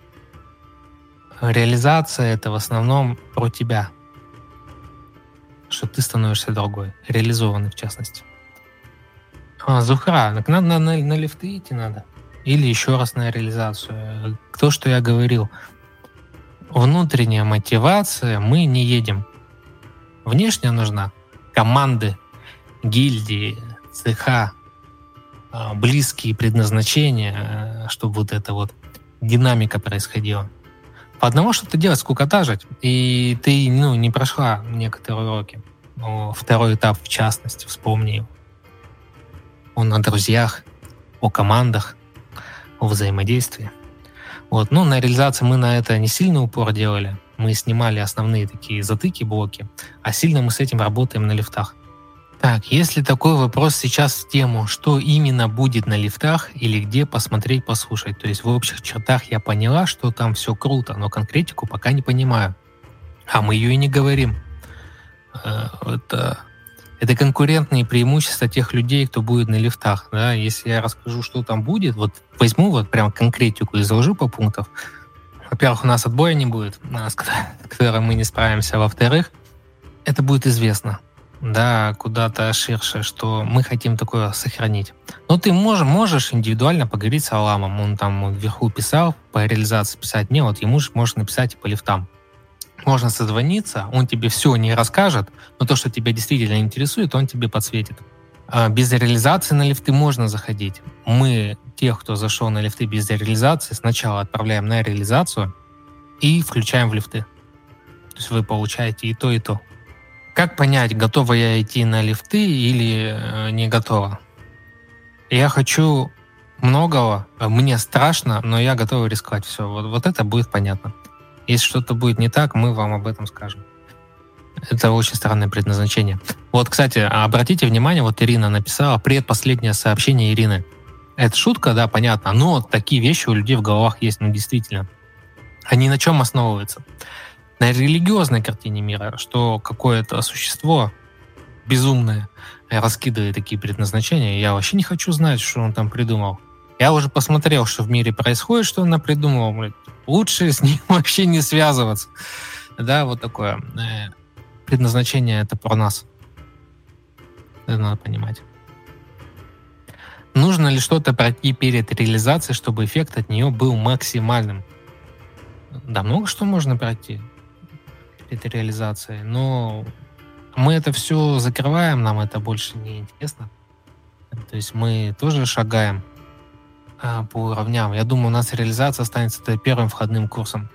Реализация — это в основном про тебя. Что ты становишься другой, реализованный в частности. А, Зухра, так надо на, на, на лифты идти надо. Или еще раз на реализацию. То, что я говорил. Внутренняя мотивация, мы не едем. Внешняя нужна команды, гильдии, цеха, а, близкие предназначения, э, чтобы вот эта вот динамика происходила. По одному что-то делать, скукота жить. И ты ну, не прошла некоторые уроки. Но второй этап, в частности, вспомни. Он о друзьях, о командах, о взаимодействии. Вот. Ну, на реализации мы на это не сильно упор делали мы снимали основные такие затыки, блоки, а сильно мы с этим работаем на лифтах. Так, если такой вопрос сейчас в тему, что именно будет на лифтах или где посмотреть, послушать. То есть в общих чертах я поняла, что там все круто, но конкретику пока не понимаю. А мы ее и не говорим. Э, это, это конкурентные преимущества тех людей, кто будет на лифтах. Да? Если я расскажу, что там будет, вот возьму вот прям конкретику и заложу по пунктам, во-первых, у нас отбоя не будет, с которым мы не справимся. Во-вторых, это будет известно, да, куда-то ширше, что мы хотим такое сохранить. Но ты можешь, можешь индивидуально поговорить с Аламом. Он там вверху писал, по реализации писать. Не, вот ему же можно написать и по лифтам. Можно созвониться, он тебе все не расскажет, но то, что тебя действительно интересует, он тебе подсветит. А без реализации на лифты можно заходить. Мы тех, кто зашел на лифты без реализации, сначала отправляем на реализацию и включаем в лифты. То есть вы получаете и то, и то. как понять, готова я идти на лифты или э, не готова? Я хочу многого, мне страшно, но я готова рисковать. Все, вот, вот это будет понятно. Если что-то будет не так, мы вам об этом скажем. Это очень странное предназначение. Вот, кстати, обратите внимание, вот Ирина написала предпоследнее сообщение Ирины. Это шутка, да, понятно, но такие вещи у людей в головах есть, ну, действительно. Они на чем основываются? На религиозной картине мира, что какое-то существо безумное раскидывает такие предназначения. Я вообще не хочу знать, что он там придумал. Я уже посмотрел, что в мире происходит, что он. Блядь. Лучше с ним вообще не связываться. Да, вот такое. Э, предназначение это про нас. Это надо понимать. Нужно ли что-то пройти перед реализацией, чтобы эффект от нее был максимальным? Да, много что можно пройти перед реализацией, но мы это все закрываем, нам это больше не интересно. То есть мы тоже шагаем а, по уровням. Я думаю, у нас реализация останется первым входным курсом.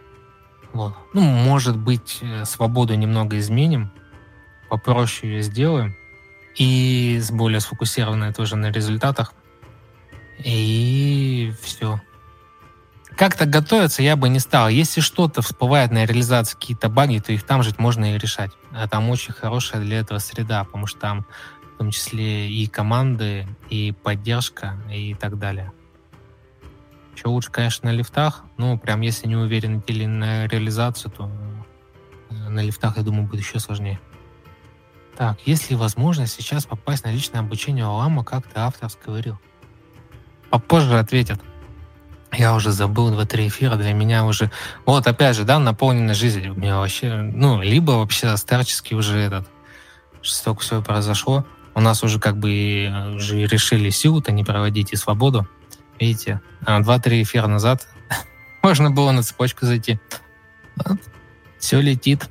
Вот. Ну, может быть, э, свободу немного изменим, попроще ее сделаем, и с более сфокусированной тоже на результатах. И все. Как-то готовиться я бы не стал. Если что-то всплывает на реализации какие-то баги, то их там же можно и решать. А там очень хорошая для этого среда, потому что там в том числе и команды, и поддержка, и так далее. Еще лучше, конечно, на лифтах. Ну, прям если не уверен или на реализацию, то э, на лифтах, я думаю, будет еще сложнее. Так, есть ли возможность сейчас попасть на личное обучение Олама, как ты автор говорил? Попозже ответят. Я уже забыл два-три эфира, для меня уже... Вот, опять же, да, наполненная жизнь. У меня вообще... Ну, либо вообще старчески уже этот... Столько всего произошло. У нас уже как бы уже решили силу-то не проводить и свободу. Видите, а, два-три эфира назад можно было на цепочку зайти. Вот. Все летит.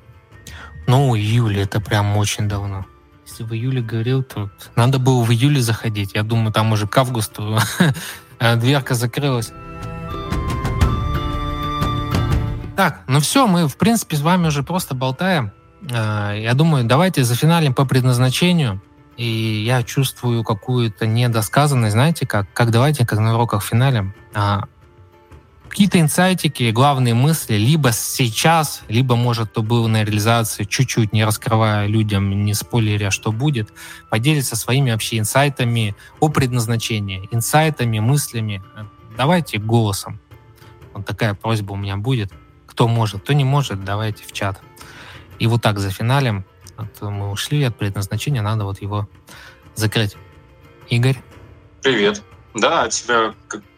Ну, июль это прям очень давно. Если в июле говорил, то надо было в июле заходить. Я думаю, там уже к августу дверка закрылась. Так, ну все, мы, в принципе, с вами уже просто болтаем. А, я думаю, давайте зафиналим по предназначению и я чувствую какую-то недосказанность, знаете, как, как давайте, как на уроках в финале, а, какие-то инсайтики, главные мысли, либо сейчас, либо, может, то было на реализации, чуть-чуть не раскрывая людям, не спойлеря, что будет, поделиться своими вообще инсайтами о предназначении, инсайтами, мыслями. Давайте голосом. Вот такая просьба у меня будет. Кто может, кто не может, давайте в чат. И вот так за финалем от, мы ушли от предназначения, надо вот его закрыть. Игорь? Привет. Да, тебя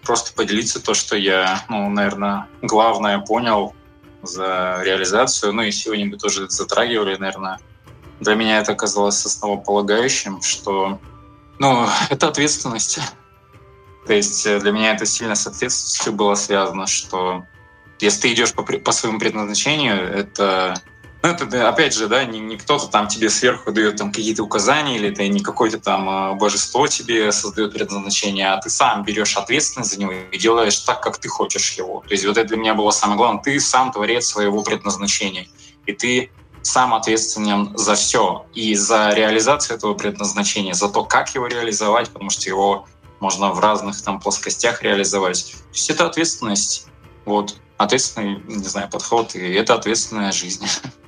просто поделиться то, что я, ну, наверное, главное понял за реализацию. Ну и сегодня мы тоже затрагивали, наверное. Для меня это оказалось основополагающим, что, ну, это ответственность. То есть э, для меня это сильно с ответственностью было связано, что если ты идешь по, по своему предназначению, это ну, это, опять же, да, не, не кто-то там тебе сверху дает там какие-то указания, или это не какое-то там а, божество тебе создает предназначение, а ты сам берешь ответственность за него и делаешь так, как ты хочешь его. То есть вот это для меня было самое главное. Ты сам творец своего предназначения. И ты сам ответственен за все. И за реализацию этого предназначения, за то, как его реализовать, потому что его можно в разных там плоскостях реализовать. То есть это ответственность. Вот ответственный, не знаю, подход, и это ответственная жизнь.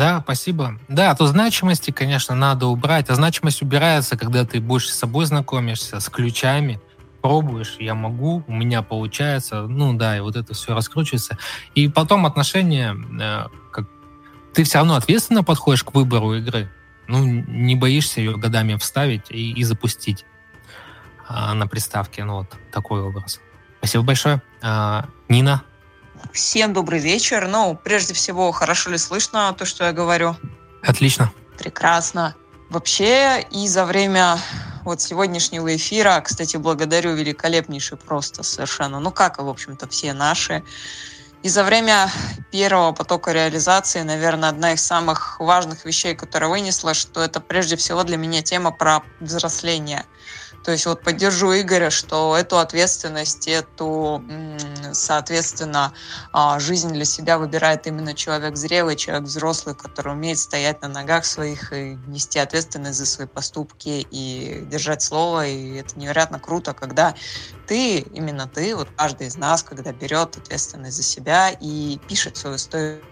Да, спасибо. Да, то значимости, конечно, надо убрать. А значимость убирается, когда ты больше с собой знакомишься, с ключами, пробуешь, я могу, у меня получается, ну да, и вот это все раскручивается. И потом отношения, э, как ты все равно ответственно подходишь к выбору игры, ну, не боишься ее годами вставить и, и запустить а, на приставке, ну вот такой образ. Спасибо большое. А, Нина, Всем добрый вечер. Ну, прежде всего, хорошо ли слышно то, что я говорю? Отлично. Прекрасно. Вообще, и за время вот сегодняшнего эфира, кстати, благодарю великолепнейший просто совершенно, ну как, в общем-то, все наши. И за время первого потока реализации, наверное, одна из самых важных вещей, которая вынесла, что это прежде всего для меня тема про взросление. То есть вот поддержу Игоря, что эту ответственность, эту, соответственно, а, жизнь для себя выбирает именно человек зрелый, человек взрослый, который умеет стоять на ногах своих и нести ответственность за свои поступки и держать слово. И это невероятно круто, когда ты, именно ты, вот каждый из нас, когда берет ответственность за себя и пишет свою историю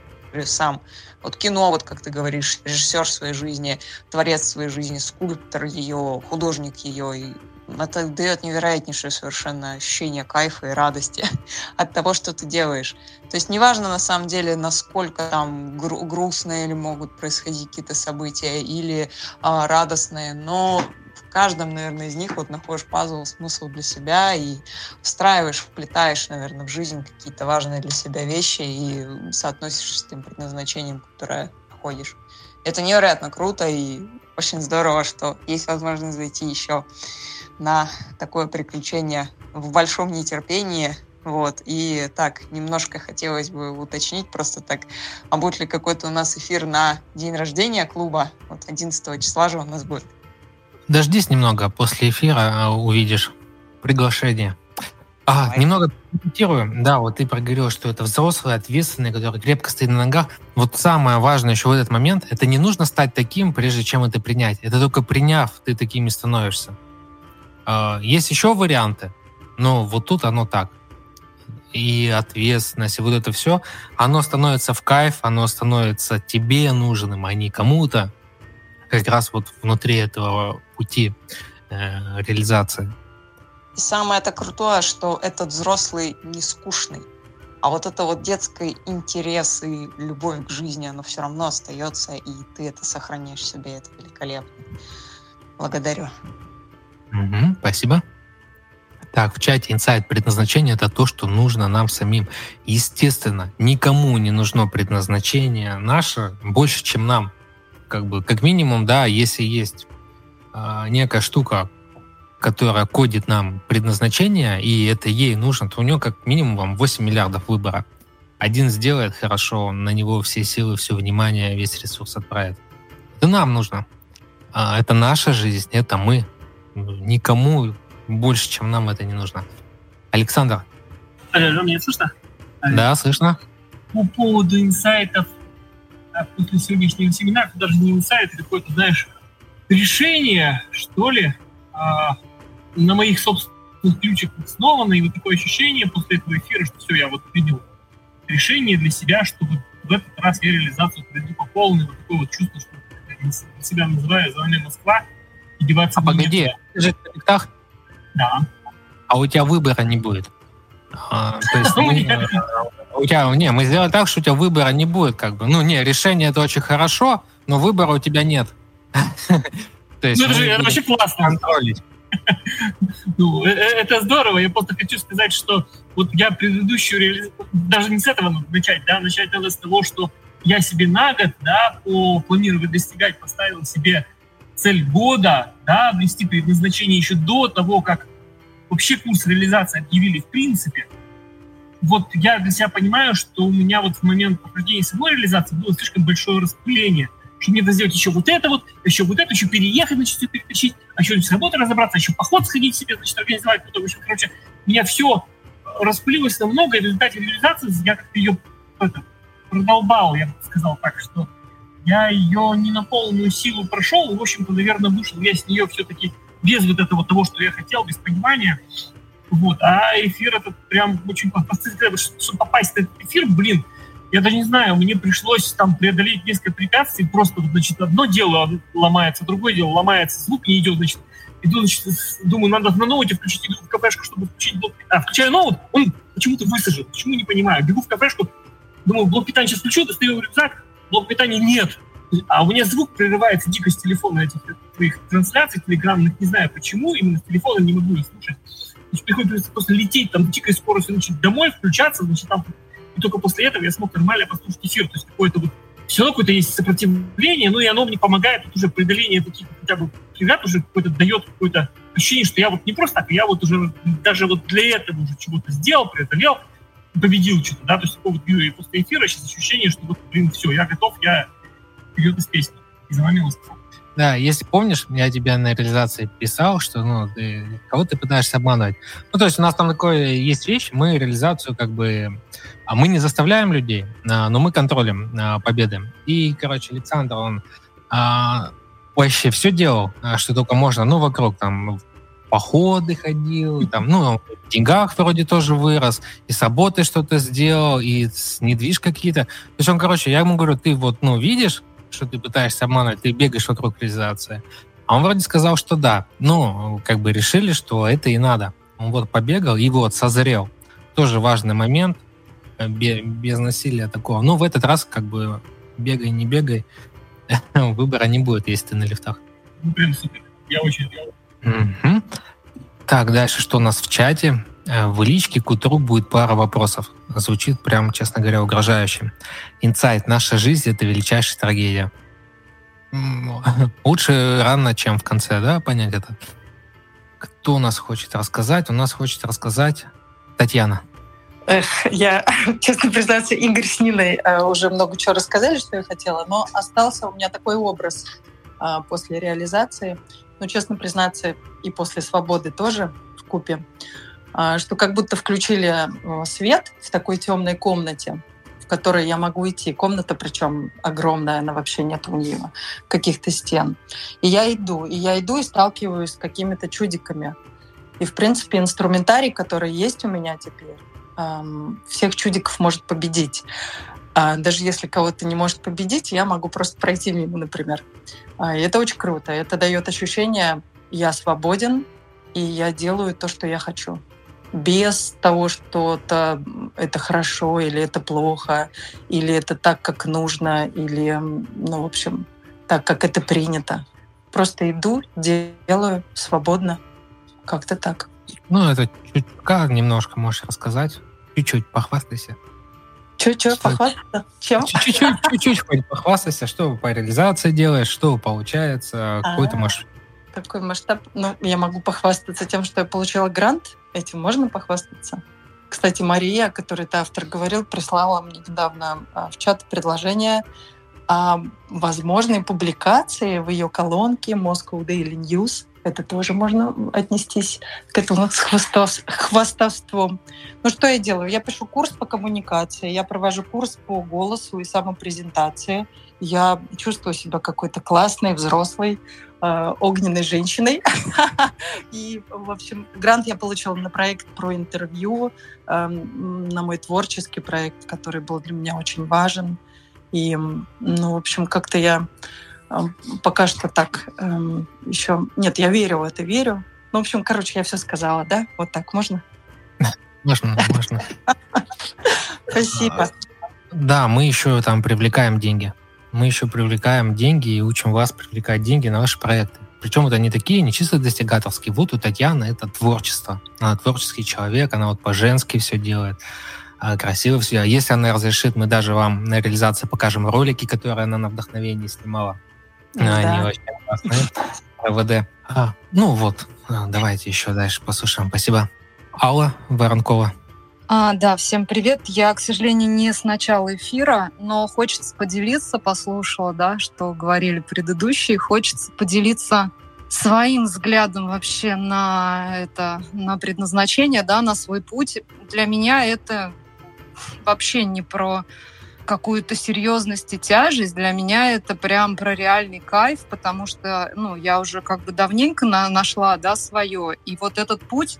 сам. Вот кино, вот как ты говоришь, режиссер своей жизни, творец своей жизни, скульптор ее, художник ее. И это дает невероятнейшее совершенно ощущение кайфа и радости от того, что ты делаешь. То есть неважно на самом деле, насколько там гру- грустные или могут происходить какие-то события или а, радостные, но в каждом, наверное, из них вот находишь пазл, смысл для себя и встраиваешь, вплетаешь, наверное, в жизнь какие-то важные для себя вещи и соотносишь с тем предназначением, которое находишь. Это невероятно круто и очень здорово, что есть возможность зайти еще на такое приключение в большом нетерпении. Вот. И так, немножко хотелось бы уточнить, просто так, а будет ли какой-то у нас эфир на день рождения клуба? Вот 11 числа же у нас будет. Дождись немного, после эфира а, увидишь приглашение. А, Давай. немного комментирую. Да, вот ты проговорил, что это взрослый, ответственный, который крепко стоит на ногах. Вот самое важное еще в этот момент, это не нужно стать таким, прежде чем это принять. Это только приняв, ты такими становишься. А, есть еще варианты, но вот тут оно так. И ответственность, и вот это все, оно становится в кайф, оно становится тебе нужным, а не кому-то как раз вот внутри этого пути э, реализации. И самое это крутое, что этот взрослый не скучный. А вот это вот детский интерес и любовь к жизни, оно все равно остается, и ты это сохраняешь себе, это великолепно. Благодарю. Угу, спасибо. Так, в чате инсайт предназначение это то, что нужно нам самим. Естественно, никому не нужно предназначение наше больше, чем нам как бы, как минимум, да, если есть некая штука, которая кодит нам предназначение, и это ей нужно, то у нее как минимум вам 8 миллиардов выбора. Один сделает хорошо, на него все силы, все внимание, весь ресурс отправит. Это нам нужно. А это наша жизнь, это мы. Никому больше, чем нам это не нужно. Александр. Алло, меня слышно? Да, слышно. По поводу инсайтов а после сегодняшнего семинара, даже не инсайт, это какое-то, знаешь, решение, что ли, а, на моих собственных ключах основано, и вот такое ощущение после этого эфира, что все, я вот принял решение для себя, чтобы в этот раз я реализацию проведу по полной, вот такое вот чувство, что я себя называю «Звоня Москва», и деваться а погоди, ты же в контактах? Да. А у тебя выбора не будет? А, то есть мы, у тебя, не, мы сделаем так, что у тебя выбора не будет, как бы. Ну, не, решение это очень хорошо, но выбора у тебя нет. То есть ну, это же вообще классно. Контролить. Ну, э, э, это здорово. Я просто хочу сказать, что вот я предыдущую реализацию, даже не с этого начать, да, начать надо с того, что я себе на год, да, по планированию достигать поставил себе цель года, да, обрести предназначение еще до того, как вообще курс реализации объявили в принципе вот я для себя понимаю, что у меня вот в момент прохождения самой реализации было слишком большое распыление, что мне надо сделать еще вот это вот, еще вот это, еще переехать, значит, все перетащить, а еще с работой разобраться, еще поход сходить себе, значит, организовать, потом еще, короче, меня все распылилось намного, и в результате реализации я как-то ее это, продолбал, я бы сказал так, что я ее не на полную силу прошел, и, в общем-то, наверное, вышел я с нее все-таки без вот этого того, что я хотел, без понимания, вот. А эфир этот прям очень... Чтобы попасть в этот эфир, блин, я даже не знаю, мне пришлось там преодолеть несколько препятствий, просто, значит, одно дело ломается, другое дело ломается, звук не идет, значит, иду, значит, думаю, надо на ноуте включить, иду в кафешку, чтобы включить блок А, включаю ноут, он почему-то высажен, почему, не понимаю. Бегу в кафешку, думаю, блок питания сейчас включу, достаю рюкзак, блок питания нет. А у меня звук прерывается дико с телефона этих твоих трансляций телеграммных, не знаю почему, именно с телефона не могу их слушать. Значит, приходится просто лететь там дикой скоростью, значит, домой, включаться, значит, там, и только после этого я смог нормально послушать эфир. То есть какое-то вот все равно какое-то есть сопротивление, ну и оно мне помогает вот уже преодоление таких хотя бы ребят уже какое-то дает какое-то ощущение, что я вот не просто так, я вот уже даже вот для этого уже чего-то сделал, преодолел, победил что-то, да, то есть такое вот и после эфира сейчас ощущение, что вот, блин, все, я готов, я вперед из песни, из вами Да, если помнишь, я тебе на реализации писал, что ну, ты, кого ты пытаешься обманывать. Ну, то есть у нас там такое есть вещь, мы реализацию как бы... А мы не заставляем людей, а, но мы контролем а, победы. И, короче, Александр, он а, вообще все делал, что только можно, ну, вокруг там походы ходил, там, ну, в деньгах вроде тоже вырос, и с работой что-то сделал, и с недвиж какие-то. То есть он, короче, я ему говорю, ты вот, ну, видишь, что ты пытаешься обманывать, ты бегаешь вокруг реализации. А он вроде сказал, что да. Ну, как бы решили, что это и надо. Он вот побегал и вот созрел. Тоже важный момент, э, без насилия такого. Ну, в этот раз как бы бегай, не бегай, выбора не будет, если ты на лифтах. Ну, блин, супер. Я очень. Угу. Так, дальше что у нас в чате? Э, в личке к утру будет пара вопросов. Звучит прям, честно говоря, угрожающе. Инсайт. Наша жизнь — это величайшая трагедия. Лучше рано, чем в конце, да, понять это? Кто у нас хочет рассказать? У нас хочет рассказать Татьяна. Эх, я, честно признаться, Игорь с Ниной э, уже много чего рассказали, что я хотела, но остался у меня такой образ э, после реализации ну, честно признаться, и после свободы тоже в купе, а, что как будто включили э, свет в такой темной комнате, в которой я могу идти. Комната, причем огромная, она вообще нет у нее каких-то стен. И я иду, и я иду и сталкиваюсь с какими-то чудиками. И, в принципе, инструментарий, который есть у меня теперь, всех чудиков может победить. А даже если кого-то не может победить, я могу просто пройти мимо, например. А, и это очень круто. Это дает ощущение, я свободен, и я делаю то, что я хочу. Без того, что это, это хорошо или это плохо, или это так, как нужно, или, ну, в общем, так, как это принято. Просто иду, делаю свободно. Как-то так. Ну, это чуть как немножко можешь рассказать? Чуть-чуть похвастайся. Чуть-чуть похвастаться? Чем? Чуть-чуть хоть похвастайся, что по реализации делаешь, что получается, какой-то а, масштаб. Какой масштаб? Ну, я могу похвастаться тем, что я получила грант. Этим можно похвастаться? Кстати, Мария, который ты автор говорил, прислала мне недавно а, в чат предложение о возможной публикации в ее колонке Moscow Daily News это тоже можно отнестись к этому с хвастовством. Ну что я делаю? Я пишу курс по коммуникации, я провожу курс по голосу и самопрезентации. Я чувствую себя какой-то классной, взрослой, э, огненной женщиной. И, в общем, грант я получила на проект про интервью, э, на мой творческий проект, который был для меня очень важен. И, ну, в общем, как-то я пока что так эм, еще... Нет, я верю в это, верю. Ну, в общем, короче, я все сказала, да? Вот так можно? Можно, можно. Спасибо. А, да, мы еще там привлекаем деньги. Мы еще привлекаем деньги и учим вас привлекать деньги на ваши проекты. Причем это не такие, не чисто достигаторские. Вот у Татьяны это творчество. Она творческий человек, она вот по-женски все делает а, красиво все. А если она разрешит, мы даже вам на реализации покажем ролики, которые она на вдохновении снимала. Да. Они очень классные. РВД. А, ну вот, а, давайте еще дальше послушаем. Спасибо. Алла Воронкова. А, да, всем привет. Я, к сожалению, не с начала эфира, но хочется поделиться, послушала, да, что говорили предыдущие, хочется поделиться своим взглядом вообще на это, на предназначение, да, на свой путь. Для меня это вообще не про какую-то серьезность и тяжесть, для меня это прям про реальный кайф, потому что, ну, я уже как бы давненько на нашла, да, свое, и вот этот путь,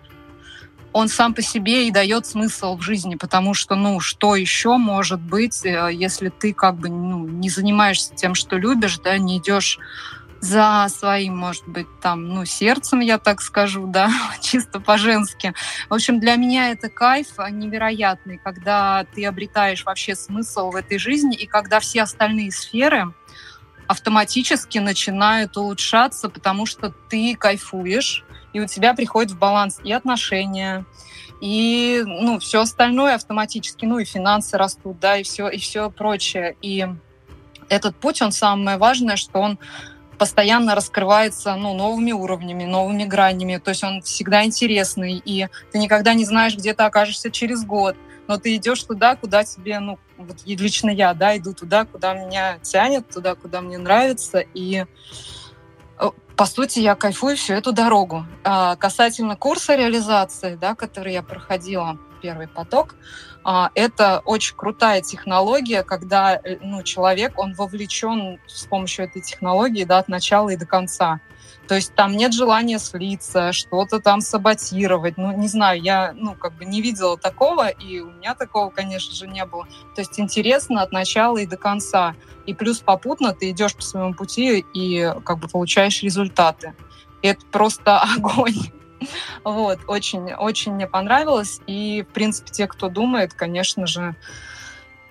он сам по себе и дает смысл в жизни, потому что, ну, что еще может быть, э, если ты как бы ну, не занимаешься тем, что любишь, да, не идешь за своим, может быть, там, ну, сердцем, я так скажу, да, чисто по-женски. В общем, для меня это кайф невероятный, когда ты обретаешь вообще смысл в этой жизни, и когда все остальные сферы автоматически начинают улучшаться, потому что ты кайфуешь, и у тебя приходит в баланс и отношения, и ну, все остальное автоматически, ну и финансы растут, да, и все, и все прочее. И этот путь, он самое важное, что он постоянно раскрывается ну, новыми уровнями, новыми гранями. То есть он всегда интересный, и ты никогда не знаешь, где ты окажешься через год. Но ты идешь туда, куда тебе, ну, вот лично я, да, иду туда, куда меня тянет, туда, куда мне нравится. И по сути, я кайфую всю эту дорогу. А, касательно курса реализации, да, который я проходила, первый поток, это очень крутая технология, когда э, ну, человек, он вовлечен с помощью этой технологии да, от начала и до конца. То есть там нет желания слиться, что-то там саботировать. Ну, не знаю, я, ну, как бы не видела такого, и у меня такого, конечно же, не было. То есть интересно от начала и до конца. И плюс попутно ты идешь по своему пути и как бы получаешь результаты. И это просто огонь. Вот, очень, очень мне понравилось. И, в принципе, те, кто думает, конечно же,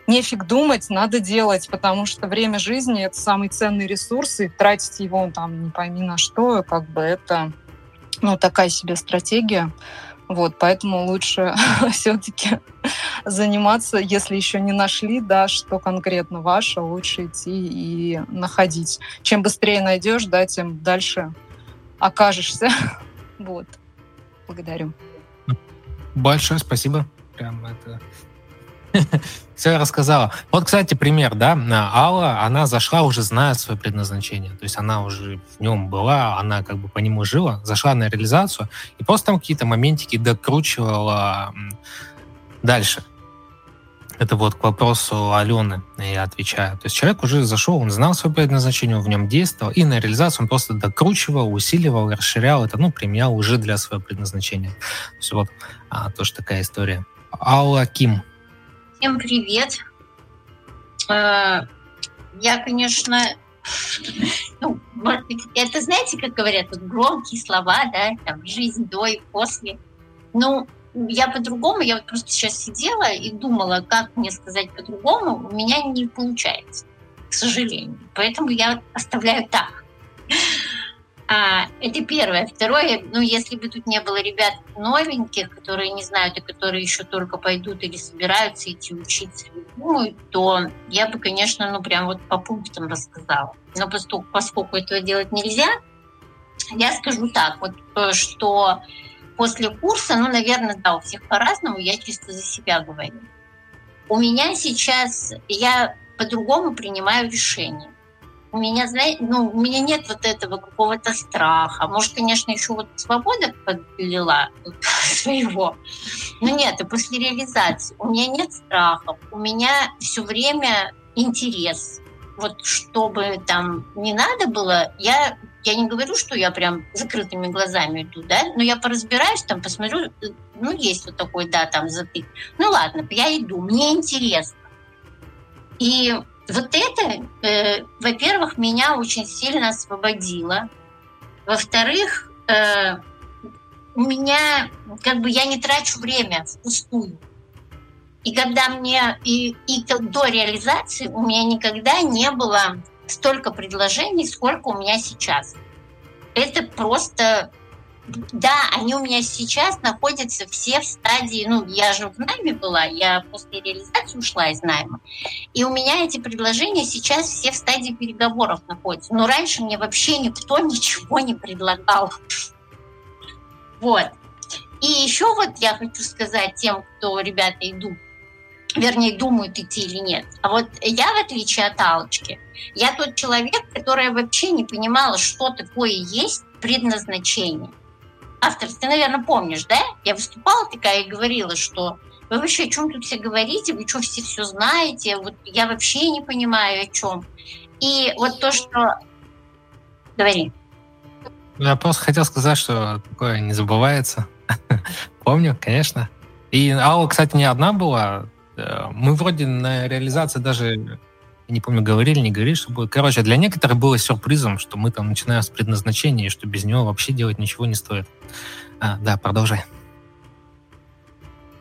нефиг думать, надо делать, потому что время жизни — это самый ценный ресурс, и тратить его там не пойми на что, как бы это ну, такая себе стратегия. Вот, поэтому лучше все-таки заниматься, если еще не нашли, да, что конкретно ваше, лучше идти и находить. Чем быстрее найдешь, да, тем дальше окажешься. вот. Благодарю. Большое спасибо. Прям это все рассказала. Вот, кстати, пример, да, Алла, она зашла уже зная свое предназначение, то есть она уже в нем была, она как бы по нему жила, зашла на реализацию и просто там какие-то моментики докручивала дальше. Это вот к вопросу Алены я отвечаю. То есть человек уже зашел, он знал свое предназначение, он в нем действовал, и на реализацию он просто докручивал, усиливал, расширял это, ну, применял уже для своего предназначения. То есть вот а, тоже такая история. Алла Ким. Всем привет. Э, я, конечно, ну, это знаете, как говорят, громкие слова, да, там, жизнь до и после. Ну, я по-другому, я вот просто сейчас сидела и думала, как мне сказать по-другому, у меня не получается, к сожалению. Поэтому я оставляю так. А, это первое. Второе, ну, если бы тут не было ребят новеньких, которые не знают, и которые еще только пойдут или собираются идти учиться, думают, то я бы, конечно, ну, прям вот по пунктам рассказала. Но поскольку, поскольку этого делать нельзя, я скажу так, вот, что после курса, ну, наверное, да, у всех по-разному, я чисто за себя говорю. У меня сейчас, я по-другому принимаю решения у меня, знаете, ну, у меня нет вот этого какого-то страха. Может, конечно, еще вот свобода подлила своего. Но нет, и после реализации у меня нет страхов. У меня все время интерес. Вот чтобы там не надо было, я, я не говорю, что я прям закрытыми глазами иду, да, но я поразбираюсь, там посмотрю, ну, есть вот такой, да, там затык. Ну, ладно, я иду, мне интересно. И вот это, э, во-первых, меня очень сильно освободило. Во-вторых, э, у меня, как бы, я не трачу время впустую. И когда мне, и, и до реализации у меня никогда не было столько предложений, сколько у меня сейчас. Это просто да, они у меня сейчас находятся все в стадии, ну, я же в найме была, я после реализации ушла из найма, и у меня эти предложения сейчас все в стадии переговоров находятся. Но раньше мне вообще никто ничего не предлагал. Вот. И еще вот я хочу сказать тем, кто, ребята, идут, вернее, думают идти или нет. А вот я, в отличие от Алочки, я тот человек, который вообще не понимала, что такое есть предназначение автор, ты, наверное, помнишь, да? Я выступала такая и говорила, что вы вообще о чем тут все говорите, вы что все все знаете, вот я вообще не понимаю о чем. И вот то, что... Говори. Я просто хотел сказать, что такое не забывается. Помню, конечно. И Алла, кстати, не одна была. Э, мы вроде на реализации даже не помню, говорили, не говорили, что будет. Короче, для некоторых было сюрпризом, что мы там начинаем с предназначения, и что без него вообще делать ничего не стоит. А, да, продолжай.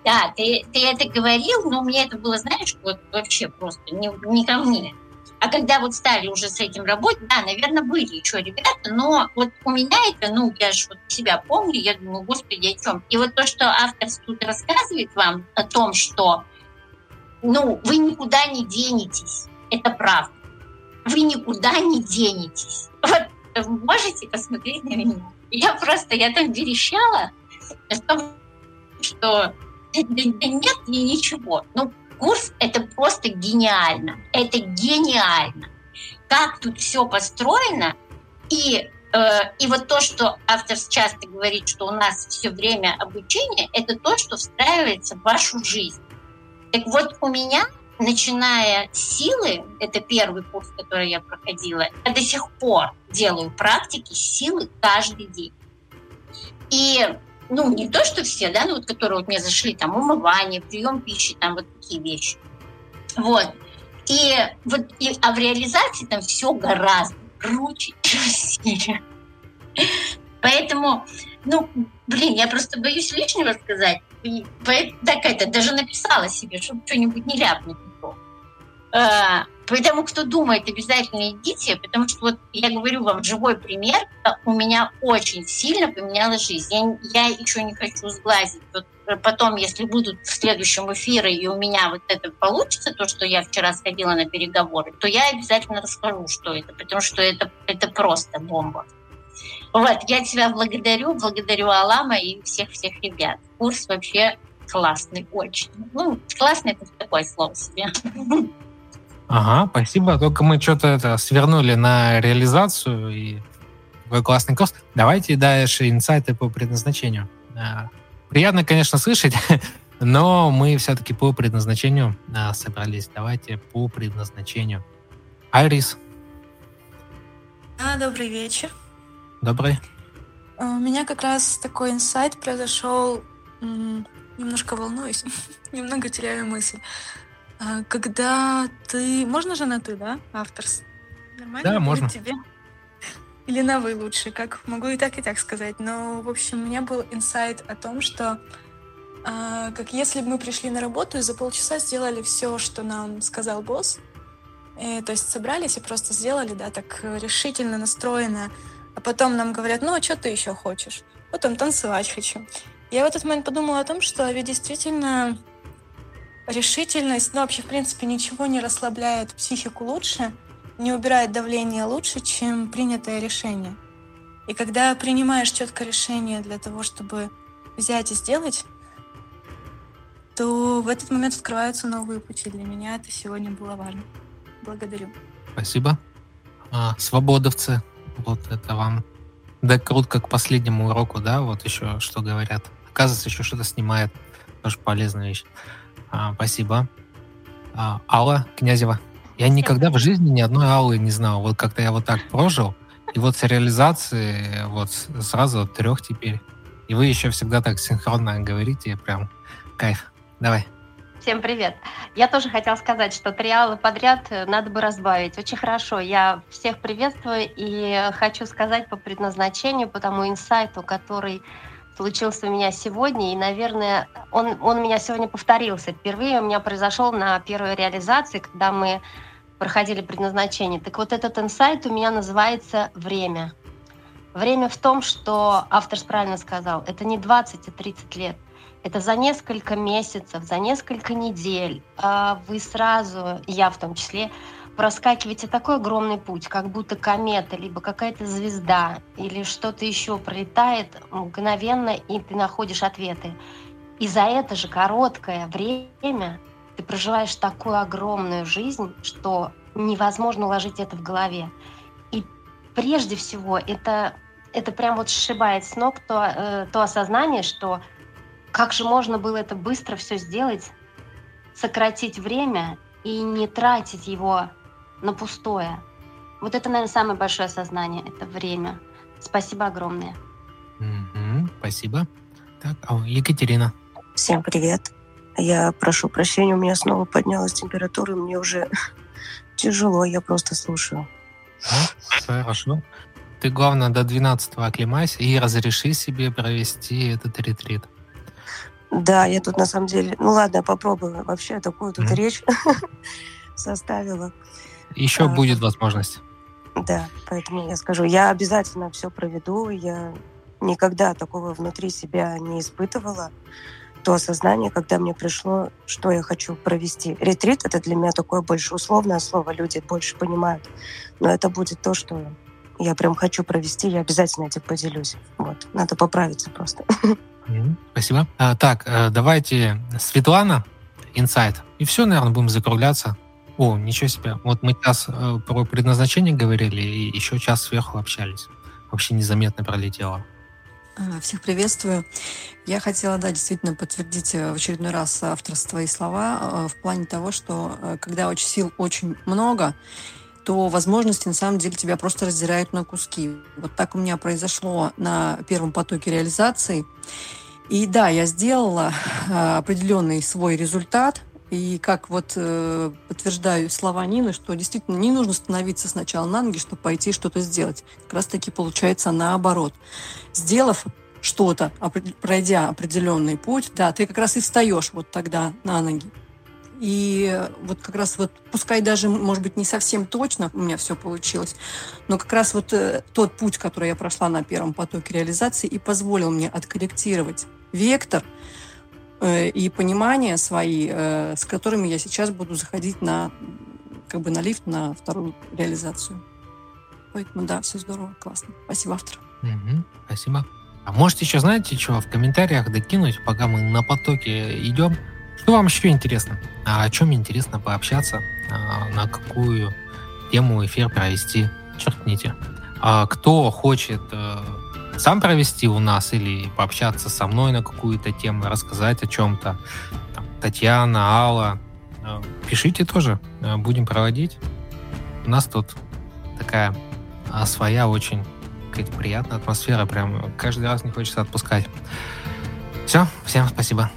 Да, ты, ты это говорил, но мне это было, знаешь, вот вообще просто не, не ко мне. А когда вот стали уже с этим работать, да, наверное, были еще ребята, но вот у меня это, ну, я же вот себя помню, я думаю, господи, о чем? И вот то, что автор тут рассказывает вам о том, что, ну, вы никуда не денетесь, это правда. Вы никуда не денетесь. Вот можете посмотреть на меня. Я просто, я там верещала, что нет и ничего. Ну, курс — это просто гениально. Это гениально. Как тут все построено, и э, Э, и вот то, что автор часто говорит, что у нас все время обучение, это то, что встраивается в вашу жизнь. Так вот, у меня, начиная с силы, это первый курс, который я проходила, я до сих пор делаю практики силы каждый день. И ну, не то, что все, да, ну, вот, которые вот мне зашли, там, умывание, прием пищи, там, вот такие вещи. Вот. И вот, и, а в реализации там все гораздо круче, красивее. Поэтому, ну, блин, я просто боюсь лишнего сказать. И, так это, даже написала себе, чтобы что-нибудь не ляпнуть. А, поэтому, кто думает, обязательно идите, потому что вот я говорю вам живой пример, у меня очень сильно поменялась жизнь. Я, я еще не хочу сглазить. Вот потом, если будут в следующем эфире, и у меня вот это получится, то, что я вчера сходила на переговоры, то я обязательно расскажу, что это, потому что это, это просто бомба. Вот, я тебя благодарю, благодарю Алама и всех-всех ребят. Курс вообще классный, очень. Ну, классный это такое слово себе. Ага, спасибо. Только мы что-то это свернули на реализацию и такой классный курс. Давайте дальше инсайты по предназначению. А, приятно, конечно, слышать, но мы все-таки по предназначению а, собрались. Давайте по предназначению. Айрис. А, добрый вечер. Добрый. А, у меня как раз такой инсайт произошел. Немножко волнуюсь, немного теряю мысль. А, когда ты... Можно же на «ты», да, авторс? Нормально да, можно. тебе? Или на «вы» лучше, как могу и так, и так сказать. Но, в общем, у меня был инсайт о том, что а, как если бы мы пришли на работу и за полчаса сделали все, что нам сказал босс, и, то есть собрались и просто сделали, да, так решительно настроено, а потом нам говорят, ну, а что ты еще хочешь? Потом танцевать хочу. Я в этот момент подумала о том, что ведь действительно решительность, ну вообще, в принципе, ничего не расслабляет психику лучше, не убирает давление лучше, чем принятое решение. И когда принимаешь четкое решение для того, чтобы взять и сделать, то в этот момент открываются новые пути. Для меня это сегодня было важно. Благодарю. Спасибо. А, свободовцы, вот это вам да как к последнему уроку, да, вот еще что говорят. Оказывается, еще что-то снимает. Тоже полезная вещь. А, спасибо. А, Алла Князева. Я никогда в жизни ни одной Аллы не знал. Вот как-то я вот так прожил, и вот с реализации вот сразу трех теперь. И вы еще всегда так синхронно говорите, прям кайф. Давай. Всем привет. Я тоже хотела сказать, что триалы подряд надо бы разбавить. Очень хорошо. Я всех приветствую и хочу сказать по предназначению, по тому инсайту, который случился у меня сегодня, и, наверное, он, он у меня сегодня повторился. Впервые у меня произошел на первой реализации, когда мы проходили предназначение. Так вот этот инсайт у меня называется «Время». Время в том, что автор правильно сказал, это не 20, а 30 лет. Это за несколько месяцев, за несколько недель а вы сразу, я в том числе, проскакиваете такой огромный путь, как будто комета, либо какая-то звезда, или что-то еще пролетает мгновенно, и ты находишь ответы. И за это же короткое время ты проживаешь такую огромную жизнь, что невозможно уложить это в голове. И прежде всего это, это прям вот сшибает с ног то, э, то осознание, что как же можно было это быстро все сделать, сократить время и не тратить его на пустое. Вот это, наверное, самое большое осознание, это время. Спасибо огромное. Угу, спасибо. Так, а Екатерина. Всем привет. Я прошу прощения, у меня снова поднялась температура, мне уже тяжело, я просто слушаю. А, хорошо. Ты, главное, до 12 оклемайся и разреши себе провести этот ретрит. Да, я тут на самом деле... Ну ладно, попробую. Вообще такую тут mm. речь составила. Еще а, будет возможность. Да, поэтому я скажу, я обязательно все проведу. Я никогда такого внутри себя не испытывала. То осознание, когда мне пришло, что я хочу провести. Ретрит — это для меня такое больше условное слово, люди больше понимают. Но это будет то, что я прям хочу провести, я обязательно этим поделюсь. Вот, надо поправиться просто. Спасибо. А, так, э, давайте Светлана, инсайт. И все, наверное, будем закругляться. О, ничего себе. Вот мы час э, про предназначение говорили, и еще час сверху общались. вообще незаметно пролетело. А, всех приветствую. Я хотела, да, действительно подтвердить э, в очередной раз авторство твои слова э, в плане того, что э, когда очень сил очень много, то возможности на самом деле тебя просто раздирают на куски. Вот так у меня произошло на первом потоке реализации. И да, я сделала определенный свой результат, и как вот э, подтверждаю слова Нины, что действительно не нужно становиться сначала на ноги, чтобы пойти что-то сделать. Как раз таки получается наоборот. Сделав что-то, пройдя определенный путь, да, ты как раз и встаешь вот тогда на ноги. И вот как раз вот, пускай даже, может быть, не совсем точно у меня все получилось, но как раз вот э, тот путь, который я прошла на первом потоке реализации, и позволил мне откорректировать вектор, и понимания свои, э, с которыми я сейчас буду заходить на как бы на лифт на вторую реализацию. Поэтому да, все здорово, классно. Спасибо, автор. Угу, спасибо. А можете еще, знаете, что, в комментариях докинуть, пока мы на потоке идем, что вам еще интересно? А о чем интересно пообщаться? А на какую тему эфир провести? Черкните. А кто хочет э, сам провести у нас или пообщаться со мной на какую-то тему, рассказать о чем-то. Татьяна, Алла, э, пишите тоже, э, будем проводить. У нас тут такая а, своя очень приятная атмосфера, прям каждый раз не хочется отпускать. Все, всем спасибо.